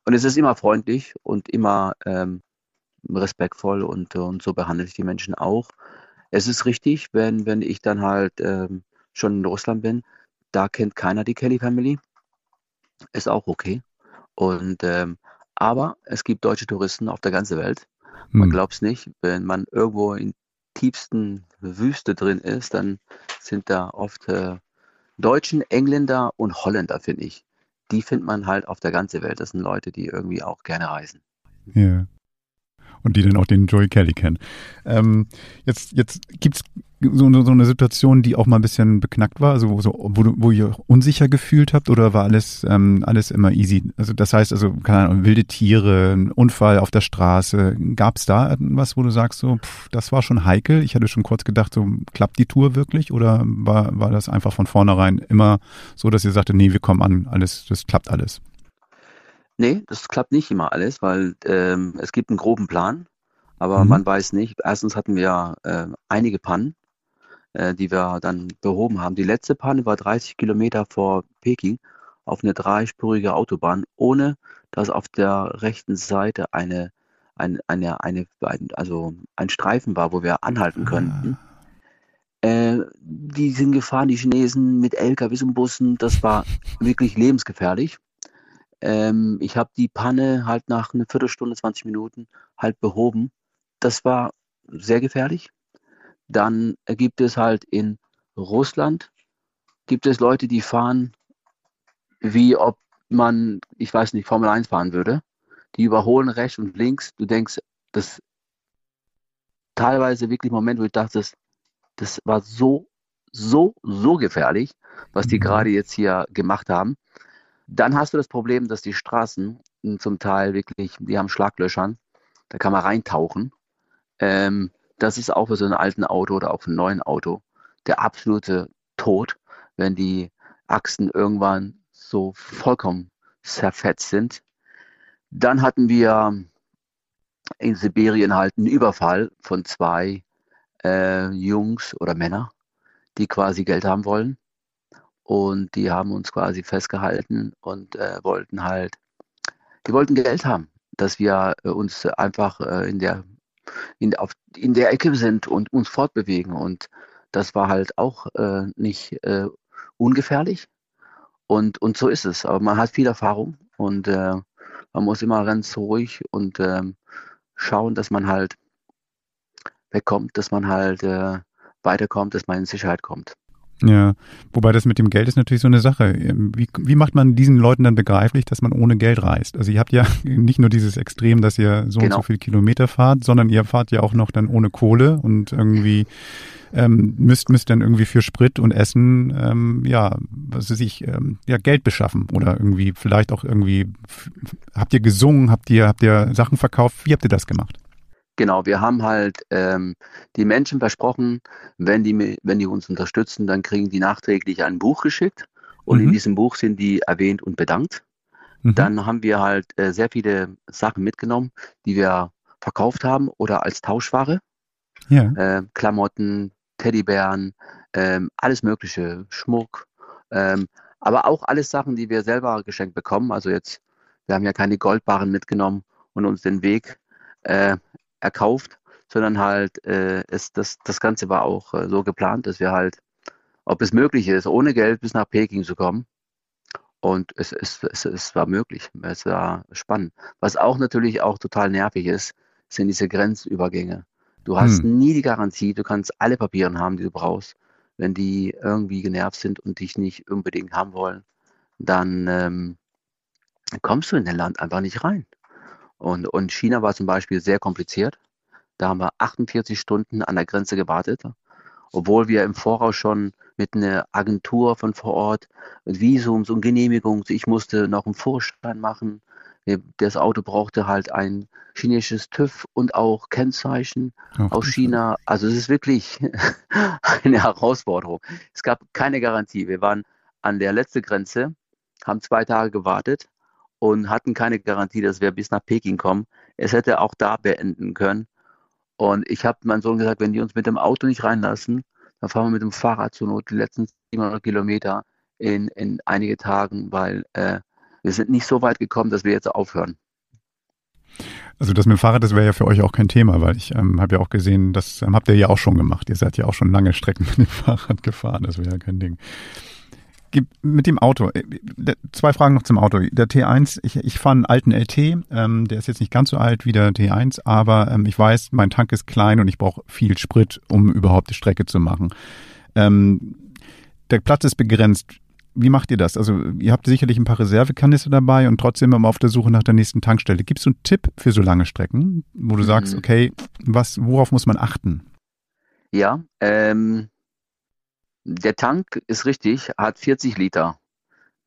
Und es ist immer freundlich und immer ähm, respektvoll und, und so behandle ich die Menschen auch. Es ist richtig, wenn, wenn ich dann halt ähm, schon in Russland bin, da kennt keiner die Kelly Family. Ist auch okay. Und ähm, aber es gibt deutsche Touristen auf der ganzen Welt. Man hm. glaubt es nicht, wenn man irgendwo in tiefsten Wüste drin ist, dann sind da oft äh, Deutschen, Engländer und Holländer, finde ich. Die findet man halt auf der ganzen Welt. Das sind Leute, die irgendwie auch gerne reisen. Ja und die dann auch den Joey Kelly kennen. Ähm, jetzt jetzt gibt es so, so, eine Situation, die auch mal ein bisschen beknackt war, also so, wo, du, wo ihr unsicher gefühlt habt oder war alles, ähm, alles immer easy? Also das heißt, also keine Ahnung, wilde Tiere, ein Unfall auf der Straße. Gab es da etwas, wo du sagst, so, pff, das war schon heikel? Ich hatte schon kurz gedacht, so klappt die Tour wirklich oder war, war das einfach von vornherein immer so, dass ihr sagte, nee, wir kommen an, alles, das klappt alles? Nee, das klappt nicht immer alles, weil ähm, es gibt einen groben Plan, aber mhm. man weiß nicht. Erstens hatten wir äh, einige Pannen, äh, die wir dann behoben haben. Die letzte Panne war 30 Kilometer vor Peking auf eine dreispurige Autobahn, ohne dass auf der rechten Seite eine, eine, eine, eine, also ein Streifen war, wo wir anhalten könnten. Ah. Äh, die sind gefahren, die Chinesen mit LKWs und Bussen. Das war wirklich lebensgefährlich. Ähm, ich habe die Panne halt nach einer Viertelstunde, 20 Minuten halt behoben. Das war sehr gefährlich. Dann gibt es halt in Russland, gibt es Leute, die fahren, wie ob man, ich weiß nicht, Formel 1 fahren würde. Die überholen rechts und links. Du denkst, das teilweise wirklich Momente, wo ich dachte, das, das war so, so, so gefährlich, was die mhm. gerade jetzt hier gemacht haben. Dann hast du das Problem, dass die Straßen zum Teil wirklich, die haben Schlaglöchern, da kann man reintauchen. Ähm, das ist auch für so ein alten Auto oder auch für ein neuen Auto der absolute Tod, wenn die Achsen irgendwann so vollkommen zerfetzt sind. Dann hatten wir in Sibirien halt einen Überfall von zwei äh, Jungs oder Männer, die quasi Geld haben wollen. Und die haben uns quasi festgehalten und äh, wollten halt, die wollten Geld haben, dass wir äh, uns einfach äh, in der in, auf, in der Ecke sind und uns fortbewegen. Und das war halt auch äh, nicht äh, ungefährlich. Und, und so ist es. Aber man hat viel Erfahrung und äh, man muss immer ganz ruhig und ähm, schauen, dass man halt wegkommt, dass man halt äh, weiterkommt, dass man in Sicherheit kommt. Ja, wobei das mit dem Geld ist natürlich so eine Sache. Wie, wie macht man diesen Leuten dann begreiflich, dass man ohne Geld reist? Also ihr habt ja nicht nur dieses Extrem, dass ihr so genau. und so viel Kilometer fahrt, sondern ihr fahrt ja auch noch dann ohne Kohle und irgendwie ähm, müsst, müsst dann irgendwie für Sprit und Essen, ähm, ja, was weiß ich, ähm, ja, Geld beschaffen oder irgendwie vielleicht auch irgendwie, habt ihr gesungen, habt ihr, habt ihr Sachen verkauft? Wie habt ihr das gemacht? Genau, wir haben halt ähm, die Menschen versprochen, wenn die, wenn die uns unterstützen, dann kriegen die nachträglich ein Buch geschickt und mhm. in diesem Buch sind die erwähnt und bedankt. Mhm. Dann haben wir halt äh, sehr viele Sachen mitgenommen, die wir verkauft haben oder als Tauschware. Ja. Äh, Klamotten, Teddybären, äh, alles Mögliche, Schmuck, ähm, aber auch alles Sachen, die wir selber geschenkt bekommen. Also jetzt, wir haben ja keine Goldbarren mitgenommen und uns den Weg äh, erkauft, sondern halt äh, es, das, das Ganze war auch äh, so geplant, dass wir halt, ob es möglich ist, ohne Geld bis nach Peking zu kommen. Und es, es, es, es war möglich, es war spannend. Was auch natürlich auch total nervig ist, sind diese Grenzübergänge. Du hast hm. nie die Garantie, du kannst alle Papiere haben, die du brauchst. Wenn die irgendwie genervt sind und dich nicht unbedingt haben wollen, dann ähm, kommst du in den Land einfach nicht rein. Und, und China war zum Beispiel sehr kompliziert. Da haben wir 48 Stunden an der Grenze gewartet. obwohl wir im Voraus schon mit einer Agentur von vor Ort Visums und Genehmigungs, ich musste noch einen Vorschein machen. Das Auto brauchte halt ein chinesisches TÜV und auch Kennzeichen Ach, aus China. Also es ist wirklich eine Herausforderung. Es gab keine Garantie. Wir waren an der letzten Grenze, haben zwei Tage gewartet und hatten keine Garantie, dass wir bis nach Peking kommen. Es hätte auch da beenden können. Und ich habe meinem Sohn gesagt, wenn die uns mit dem Auto nicht reinlassen, dann fahren wir mit dem Fahrrad zur Not die letzten 700 Kilometer in, in einige Tagen, weil äh, wir sind nicht so weit gekommen, dass wir jetzt aufhören. Also das mit dem Fahrrad, das wäre ja für euch auch kein Thema, weil ich ähm, habe ja auch gesehen, das ähm, habt ihr ja auch schon gemacht. Ihr seid ja auch schon lange Strecken mit dem Fahrrad gefahren, das wäre ja kein Ding mit dem Auto, äh, zwei Fragen noch zum Auto. Der T1, ich, ich fahre einen alten LT, ähm, der ist jetzt nicht ganz so alt wie der T1, aber ähm, ich weiß, mein Tank ist klein und ich brauche viel Sprit, um überhaupt die Strecke zu machen. Ähm, der Platz ist begrenzt. Wie macht ihr das? Also ihr habt sicherlich ein paar Reservekanister dabei und trotzdem immer auf der Suche nach der nächsten Tankstelle. Gibst du einen Tipp für so lange Strecken, wo du mhm. sagst, okay, was, worauf muss man achten? Ja, ähm, der Tank ist richtig, hat 40 Liter.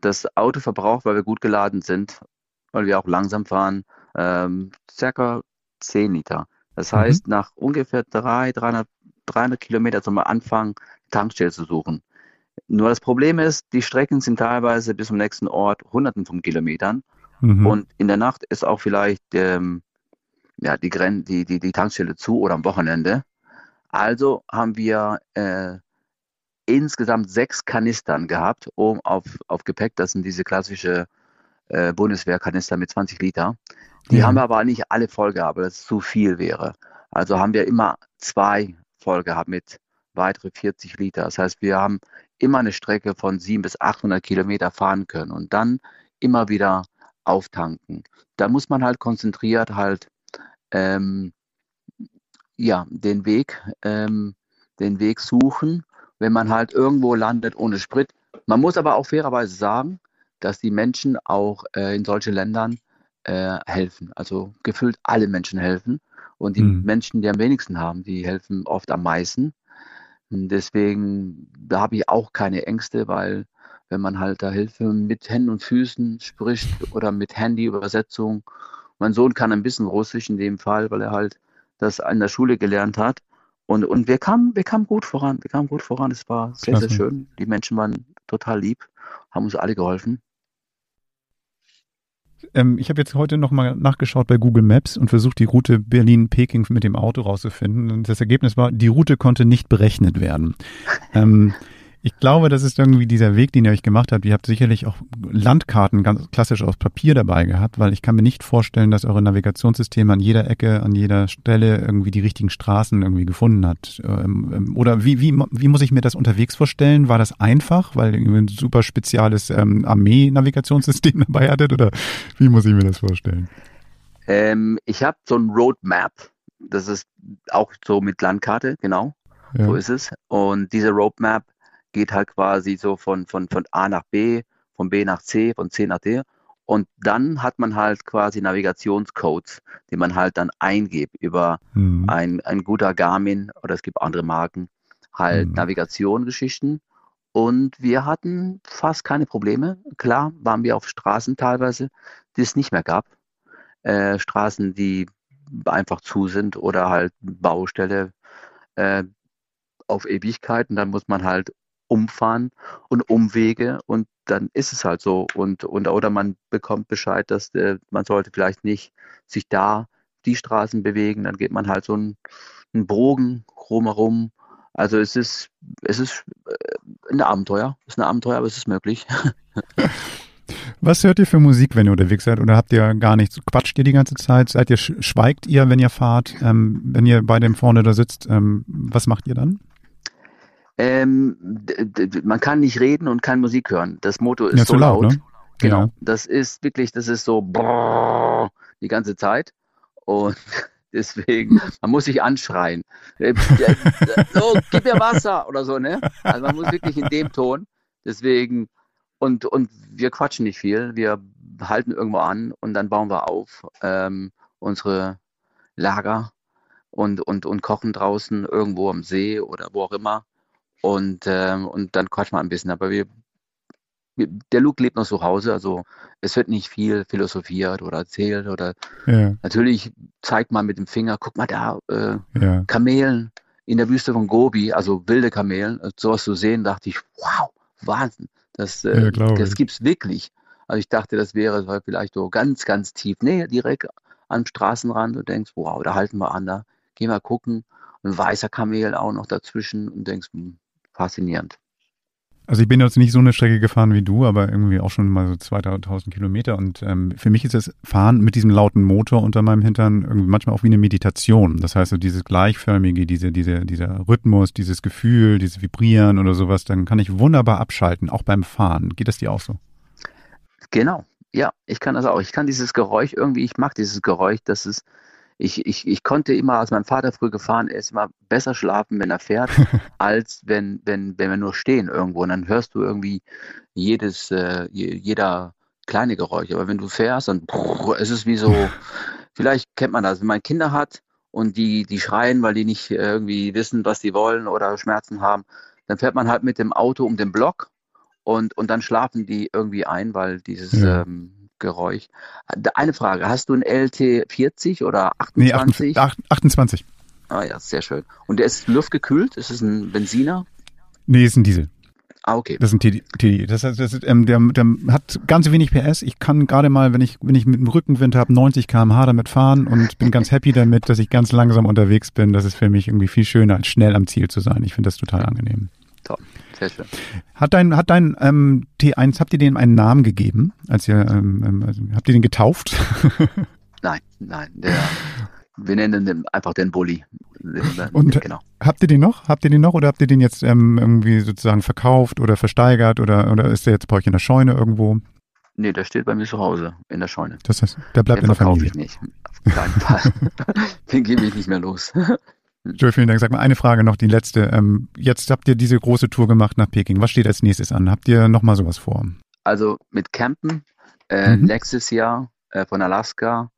Das Auto verbraucht, weil wir gut geladen sind, weil wir auch langsam fahren, ähm, circa 10 Liter. Das mhm. heißt, nach ungefähr 300, 300, 300 Kilometer zum Anfang Tankstelle zu suchen. Nur das Problem ist, die Strecken sind teilweise bis zum nächsten Ort hunderten von Kilometern. Mhm. Und in der Nacht ist auch vielleicht ähm, ja, die, Gren die, die, die Tankstelle zu oder am Wochenende. Also haben wir äh, insgesamt sechs Kanistern gehabt, um auf, auf Gepäck. Das sind diese klassische äh, Bundeswehrkanister mit 20 Liter. Die ja. haben wir aber nicht alle voll gehabt, weil das zu viel wäre. Also haben wir immer zwei voll gehabt mit weitere 40 Liter. Das heißt, wir haben immer eine Strecke von 700 bis 800 Kilometer fahren können und dann immer wieder auftanken. Da muss man halt konzentriert halt ähm, ja, den Weg, ähm, den Weg suchen wenn man halt irgendwo landet ohne Sprit. Man muss aber auch fairerweise sagen, dass die Menschen auch äh, in solchen Ländern äh, helfen. Also gefühlt alle Menschen helfen. Und die mhm. Menschen, die am wenigsten haben, die helfen oft am meisten. Deswegen, habe ich auch keine Ängste, weil wenn man halt da Hilfe mit Händen und Füßen spricht oder mit Handyübersetzung. Mein Sohn kann ein bisschen Russisch in dem Fall, weil er halt das in der Schule gelernt hat. Und, und wir kamen, wir kamen gut voran. Wir kamen gut voran. Es war sehr, Klasse. sehr schön. Die Menschen waren total lieb, haben uns alle geholfen. Ähm, ich habe jetzt heute nochmal nachgeschaut bei Google Maps und versucht, die Route Berlin-Peking mit dem Auto rauszufinden. Und das Ergebnis war, die Route konnte nicht berechnet werden. ähm, ich glaube, das ist irgendwie dieser Weg, den ihr euch gemacht habt. Ihr habt sicherlich auch Landkarten ganz klassisch aus Papier dabei gehabt, weil ich kann mir nicht vorstellen, dass eure Navigationssystem an jeder Ecke, an jeder Stelle irgendwie die richtigen Straßen irgendwie gefunden hat. Ähm, oder wie, wie, wie muss ich mir das unterwegs vorstellen? War das einfach, weil ihr ein super spezielles ähm, Armee-Navigationssystem dabei hattet? Oder wie muss ich mir das vorstellen? Ähm, ich habe so ein Roadmap. Das ist auch so mit Landkarte, genau. Ja. So ist es. Und diese Roadmap geht halt quasi so von, von, von A nach B, von B nach C, von C nach D. Und dann hat man halt quasi Navigationscodes, die man halt dann eingibt über mhm. ein, ein guter Garmin oder es gibt andere Marken, halt mhm. Navigation-Geschichten. Und wir hatten fast keine Probleme. Klar waren wir auf Straßen teilweise, die es nicht mehr gab. Äh, Straßen, die einfach zu sind oder halt Baustelle äh, auf Ewigkeiten. Dann muss man halt umfahren und Umwege und dann ist es halt so. Und, und oder man bekommt Bescheid, dass äh, man sollte vielleicht nicht sich da die Straßen bewegen, dann geht man halt so einen, einen Bogen rumherum. Also es ist, es ist äh, ein Abenteuer. Es ist ein Abenteuer, aber es ist möglich. Was hört ihr für Musik, wenn ihr unterwegs seid? Oder habt ihr gar nichts? Quatscht ihr die ganze Zeit? Seid ihr, schweigt ihr, wenn ihr fahrt? Ähm, wenn ihr bei dem vorne da sitzt, ähm, was macht ihr dann? Ähm, man kann nicht reden und kann Musik hören. Das Motto ist ja, so laut. laut. Ne? Genau. Ja. Das ist wirklich, das ist so brrr, die ganze Zeit. Und deswegen, man muss sich anschreien. Äh, so, gib mir Wasser oder so, ne? Also man muss wirklich in dem Ton. Deswegen, und, und wir quatschen nicht viel. Wir halten irgendwo an und dann bauen wir auf ähm, unsere Lager und, und, und kochen draußen irgendwo am See oder wo auch immer. Und, ähm, und dann quatschen wir ein bisschen. Aber wir, wir, der Luke lebt noch zu Hause, also es wird nicht viel philosophiert oder erzählt oder Ja, natürlich zeigt man mit dem Finger, guck mal da, äh, ja. Kamelen in der Wüste von Gobi, also wilde Kamelen, sowas zu sehen, dachte ich, wow, Wahnsinn, das, Ja, äh, glaube das gibt's wirklich. Also ich dachte, das wäre vielleicht so ganz, ganz tief, nee, direkt am Straßenrand und denkst, wow, da halten wir an, da gehen wir gucken. Ein weißer Kamel auch noch dazwischen und denkst, hm, faszinierend. Also ich bin jetzt nicht so eine Strecke gefahren wie du, aber irgendwie auch schon mal so 2000 Kilometer. Und ähm, für mich ist das Fahren mit diesem lauten Motor unter meinem Hintern irgendwie manchmal auch wie eine Meditation. Das heißt so dieses gleichförmige, diese, diese, dieser Rhythmus, dieses Gefühl, dieses Vibrieren oder sowas, dann kann ich wunderbar abschalten, auch beim Fahren. Geht das dir auch so? Genau, ja, ich kann das auch. Ich kann dieses Geräusch irgendwie, ich mag dieses Geräusch, das ist, ich, ich, ich konnte immer, als mein Vater früh gefahren ist, immer besser schlafen, wenn er fährt, als wenn, wenn, wenn wir nur stehen irgendwo. Und dann hörst du irgendwie jedes, äh, je- jeder kleine Geräusch. Aber wenn du fährst, dann brrr, es ist wie so, vielleicht kennt man das, wenn man Kinder hat und die, die schreien, weil die nicht irgendwie wissen, was die wollen oder Schmerzen haben, dann fährt man halt mit dem Auto um den Block und, und dann schlafen die irgendwie ein, weil dieses Ja. ähm, Geräusch. Eine Frage, hast du ein LT40 oder Nee, 28? 28. 28. Ah ja, sehr schön. Und der ist luftgekühlt? Ist es ein Benziner? Nee, ist ein Diesel. Ah, okay. Das ist ein TD. TD. Das heißt, das ist, ähm, der, der hat ganz wenig PS. Ich kann gerade mal, wenn ich, wenn ich mit dem Rückenwind habe, 90 km/h damit fahren und bin ganz happy damit, dass ich ganz langsam unterwegs bin. Das ist für mich irgendwie viel schöner, als schnell am Ziel zu sein. Ich finde das total angenehm. Top. Sehr schön. Hat dein, hat dein ähm, T1, habt ihr dem einen Namen gegeben? Als ihr, ähm, ähm, also, habt ihr den getauft? Nein, nein. Der, wir nennen den einfach den Bulli. Und- genau. habt ihr den noch? Habt ihr den noch oder habt ihr den jetzt ähm, irgendwie sozusagen verkauft oder versteigert oder, oder ist der jetzt bei euch in der Scheune irgendwo? Nee, der steht bei mir zu Hause in der Scheune. Das heißt, der bleibt Den in der Familie. ich nicht. Auf keinen Fall. den gebe ich nicht mehr los. Joel, vielen Dank. Sag mal eine Frage noch, die letzte. Ähm, jetzt habt ihr diese große Tour gemacht nach Peking. Was steht als nächstes an? Habt ihr noch mal sowas vor? Also mit Campen äh, Mhm. nächstes Jahr äh, von Alaska,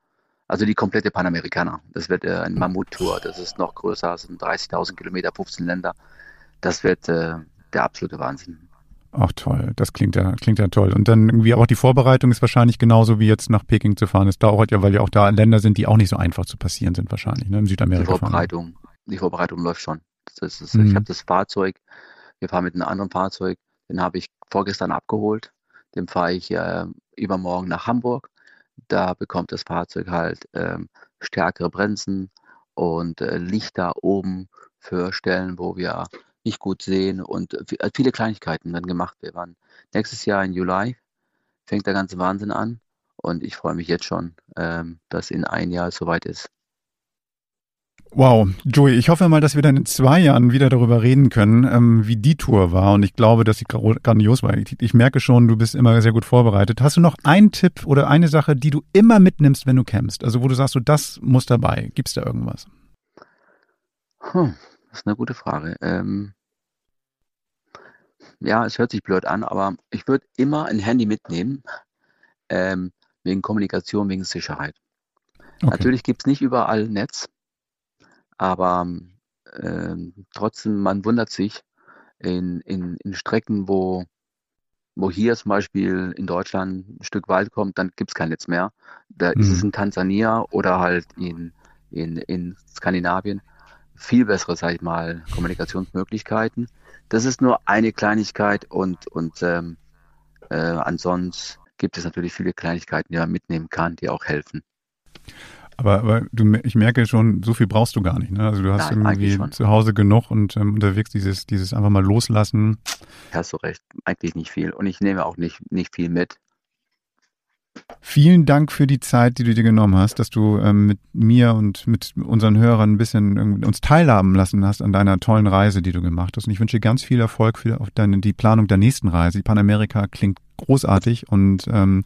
also die komplette Panamerikaner. Das wird äh, ein Mammut-Tour. Das ist noch größer, das sind 30.000 Kilometer, 15 Länder. Das wird äh, der absolute Wahnsinn. Ach toll, das klingt ja, klingt ja toll. Und dann irgendwie auch die Vorbereitung ist wahrscheinlich genauso wie jetzt nach Peking zu fahren. Es dauert ja, weil ja auch da Länder sind, die auch nicht so einfach zu passieren sind wahrscheinlich, ne? In Die Südamerika. fahren. Die Vorbereitung läuft schon. Das ist, Mhm. Ich habe das Fahrzeug, wir fahren mit einem anderen Fahrzeug, den habe ich vorgestern abgeholt. Den fahre ich äh, übermorgen nach Hamburg. Da bekommt das Fahrzeug halt ähm, stärkere Bremsen und äh, Lichter oben für Stellen, wo wir nicht gut sehen und äh, viele Kleinigkeiten dann gemacht. Wir waren nächstes Jahr im Juli, fängt der ganze Wahnsinn an und ich freue mich jetzt schon, ähm, dass in ein Jahr es soweit ist. Wow, Joey, ich hoffe mal, dass wir dann in zwei Jahren wieder darüber reden können, ähm, wie die Tour war. Und ich glaube, dass sie gra- grandios war. Ich, ich merke schon, du bist immer sehr gut vorbereitet. Hast du noch einen Tipp oder eine Sache, die du immer mitnimmst, wenn du campst? Also wo du sagst, so das muss dabei. Gibt's da irgendwas? Hm, das ist eine gute Frage. Ähm, ja, es hört sich blöd an, aber ich würde immer ein Handy mitnehmen, ähm, wegen Kommunikation, wegen Sicherheit. Okay. Natürlich gibt es nicht überall Netz, aber ähm, trotzdem, man wundert sich in, in, in Strecken, wo, wo hier zum Beispiel in Deutschland ein Stück Wald kommt, dann gibt es kein Netz mehr. Da ist es Mhm. in Tansania oder halt in, in, in Skandinavien viel bessere, sag ich mal, Kommunikationsmöglichkeiten. Das ist nur eine Kleinigkeit und, und ähm, äh, ansonsten gibt es natürlich viele Kleinigkeiten, die man mitnehmen kann, die auch helfen. Aber, aber du, ich merke schon, so viel brauchst du gar nicht. Ne? Also du hast Nein, irgendwie zu Hause genug und ähm, unterwegs dieses, dieses einfach mal loslassen. Hast du recht, eigentlich nicht viel. Und ich nehme auch nicht, nicht viel mit. Vielen Dank für die Zeit, die du dir genommen hast, dass du ähm, mit mir und mit unseren Hörern ein bisschen uns teilhaben lassen hast an deiner tollen Reise, die du gemacht hast. Und ich wünsche dir ganz viel Erfolg für auf deine, die Planung der nächsten Reise. Die Panamerika klingt großartig und ähm,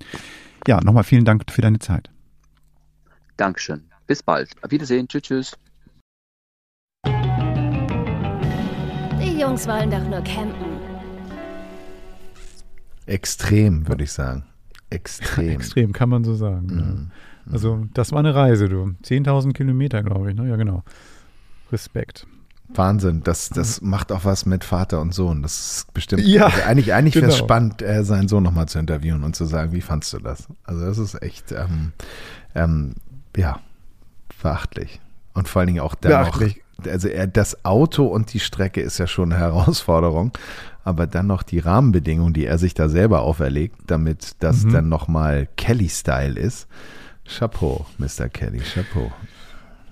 ja, nochmal vielen Dank für deine Zeit. Dankeschön. Bis bald. Auf Wiedersehen. Tschüss, tschüss. Die Jungs wollen doch nur campen. Extrem, würde ich sagen. Extrem. Extrem, kann man so sagen. Mhm. Ja. Also das war eine Reise, du. 10.000 Kilometer, glaube ich. Ne? Ja, genau. Respekt. Wahnsinn. Das, das macht auch was mit Vater und Sohn. Das ist bestimmt. Ja, also eigentlich eigentlich wäre es genau. spannend, äh, seinen Sohn nochmal zu interviewen und zu sagen, wie fandst du das? Also das ist echt, ähm, ähm, ja, verachtlich. Und vor allen Dingen auch dann noch, Beachtlich. also das Auto und die Strecke ist ja schon eine Herausforderung, aber dann noch die Rahmenbedingungen, die er sich da selber auferlegt, damit das Mhm. dann nochmal Kelly-Style ist. Chapeau, Mr. Kelly, Chapeau.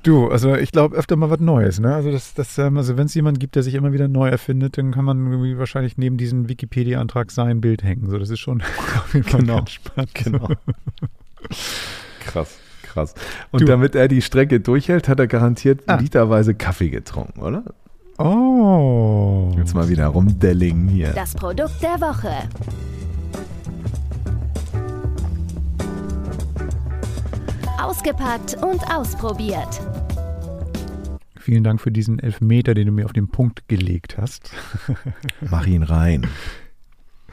Du, also ich glaube öfter mal was Neues, ne? Also das, das, ähm, also wenn es jemanden gibt, der sich immer wieder neu erfindet, dann kann man wahrscheinlich neben diesem Wikipedia-Antrag sein Bild hängen. So, das ist schon auf jeden Fall Genau, ganz spannend. genau. Krass, krass. Und Du- damit er die Strecke durchhält, hat er garantiert Ah. literweise Kaffee getrunken, oder? Oh. Jetzt mal wieder rumdellingen hier. Das Produkt der Woche. Ausgepackt und ausprobiert. Vielen Dank für diesen Elfmeter, den du mir auf den Punkt gelegt hast. Mach ihn rein.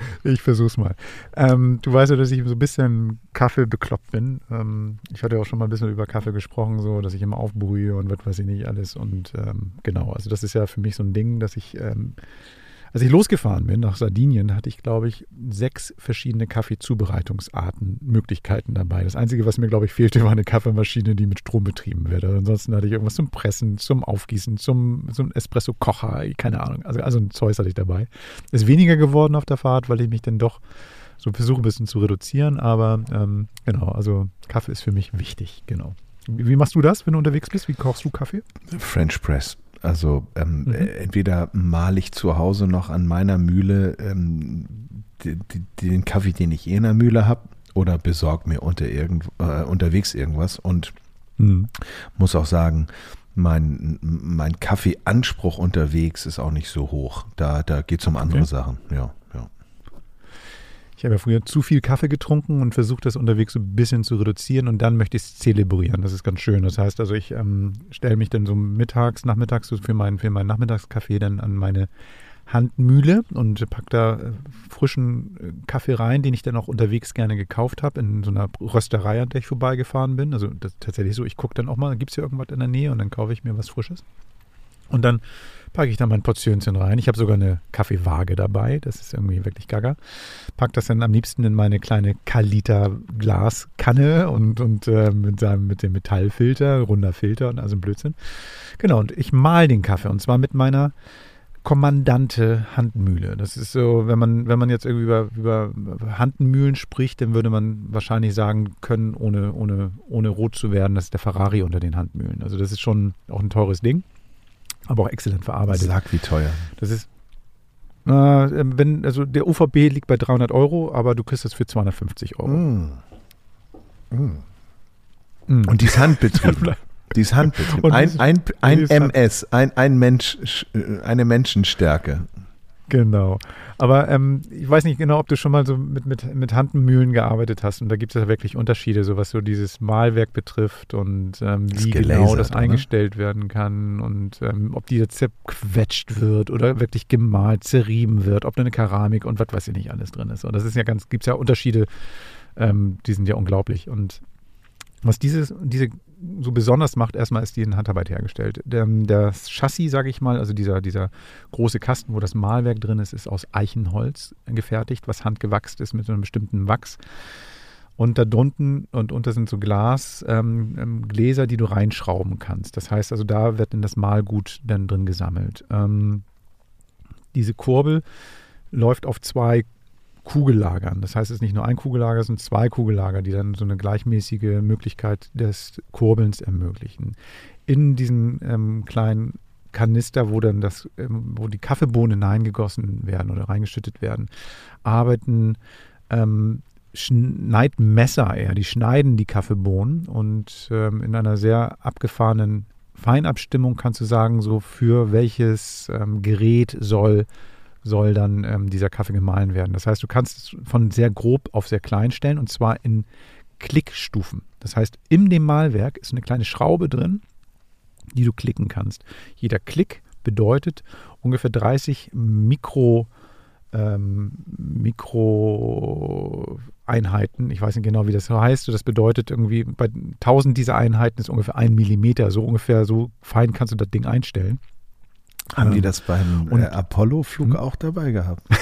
Ich versuch's mal. Ähm, du weißt ja, dass ich so ein bisschen Kaffee bekloppt bin. Ähm, ich hatte auch schon mal ein bisschen über Kaffee gesprochen, so, dass ich immer aufbrühe und was weiß ich nicht alles. Und ähm, genau, also das ist ja für mich so ein Ding, dass ich, ähm, als ich losgefahren bin nach Sardinien, hatte ich, glaube ich, sechs verschiedene Kaffeezubereitungsarten, Möglichkeiten dabei. Das Einzige, was mir, glaube ich, fehlte, war eine Kaffeemaschine, die mit Strom betrieben wird. Also ansonsten hatte ich irgendwas zum Pressen, zum Aufgießen, zum, zum Espresso-Kocher, keine Ahnung. Also, also ein Zeug hatte ich dabei. Ist weniger geworden auf der Fahrt, weil ich mich dann doch so versuche ein bisschen zu reduzieren. Aber ähm, genau, also Kaffee ist für mich wichtig, genau. Wie machst du das, wenn du unterwegs bist? Wie kochst du Kaffee? French Press. Also ähm, Mhm. entweder male ich zu Hause noch an meiner Mühle ähm, die, die, den Kaffee, den ich eh in der Mühle habe, oder besorge mir unter irgend, äh, unterwegs irgendwas. Und muss auch sagen, mein, mein Kaffeeanspruch unterwegs ist auch nicht so hoch. Da, da geht es um andere Okay. Sachen. Ja. Ich habe ja früher zu viel Kaffee getrunken und versucht, das unterwegs so ein bisschen zu reduzieren und dann möchte ich es zelebrieren. Das ist ganz schön. Das heißt also, ich ähm, stelle mich dann so mittags, nachmittags so für meinen, für meinen Nachmittagskaffee dann an meine Handmühle und packe da äh, frischen äh, Kaffee rein, den ich dann auch unterwegs gerne gekauft habe, in so einer Rösterei, an der ich vorbeigefahren bin. Also das tatsächlich so, ich gucke dann auch mal, gibt es hier irgendwas in der Nähe und dann kaufe ich mir was Frisches. Und dann packe ich da mein Portionchen rein. Ich habe sogar eine Kaffeewaage dabei. Das ist irgendwie wirklich gaga. Pack das dann am liebsten in meine kleine Kaliter Glaskanne und, und äh, mit, seinem, mit dem Metallfilter, runder Filter und also ein Blödsinn. Genau, und ich mal den Kaffee und zwar mit meiner Kommandante Handmühle. Das ist so, wenn man, wenn man jetzt irgendwie über, über Handmühlen spricht, dann würde man wahrscheinlich sagen können, ohne, ohne, ohne rot zu werden, das ist der Ferrari unter den Handmühlen. Also das ist schon auch ein teures Ding, aber auch exzellent verarbeitet. Sag, wie teuer. Das ist, äh, wenn, also der UVB liegt bei 300 Euro, aber du kriegst das für 250 Euro. Mm. Mm. Mhm. Und die ist handbetrieben. Die ist handbetrieben. Ein, ein, ein hand- MS, ein, ein Mensch, äh, eine Menschenstärke. Genau. Aber ähm, ich weiß nicht genau, ob du schon mal so mit, mit, mit Handmühlen gearbeitet hast. Und da gibt es ja wirklich Unterschiede, so was so dieses Malwerk betrifft und ähm, Das wie genau gelasert, das oder? eingestellt werden kann und ähm, ob die jetzt zerquetscht wird oder wirklich gemalt, zerrieben wird, ob da eine Keramik und was weiß ich nicht alles drin ist. Und das ist ja ganz, gibt es ja Unterschiede, ähm, die sind ja unglaublich. Und was dieses, diese so besonders macht, erstmal ist die in Handarbeit hergestellt. Das Chassis, sage ich mal, also dieser, dieser große Kasten, wo das Malwerk drin ist, ist aus Eichenholz gefertigt, was handgewachst ist mit so einem bestimmten Wachs. Und da drunten und unter sind so Glas, ähm, ähm, die du reinschrauben kannst. Das heißt also, da wird dann das Malgut dann drin gesammelt. Ähm, diese Kurbel läuft auf zwei Kugellagern. Das heißt, es ist nicht nur ein Kugellager, es sind zwei Kugellager, die dann so eine gleichmäßige Möglichkeit des Kurbelns ermöglichen. In diesen ähm, kleinen Kanister, wo dann das, ähm, wo die Kaffeebohnen hineingegossen werden oder reingeschüttet werden, arbeiten ähm, Schneidmesser eher. Die schneiden die Kaffeebohnen und ähm, in einer sehr abgefahrenen Feinabstimmung kannst du sagen, so für welches ähm, Gerät soll soll dann ähm, dieser Kaffee gemahlen werden. Das heißt, du kannst es von sehr grob auf sehr klein stellen und zwar in Klickstufen. Das heißt, in dem Malwerk ist eine kleine Schraube drin, die du klicken kannst. Jeder Klick bedeutet ungefähr 30 Mikro, ähm, Mikroeinheiten. Ich weiß nicht genau, wie das heißt. Das bedeutet irgendwie, bei 1000 dieser Einheiten ist ungefähr ein Millimeter. So ungefähr so fein kannst du das Ding einstellen. Haben die Ähm, das beim und- äh, Apollo-Flug Hm? auch dabei gehabt?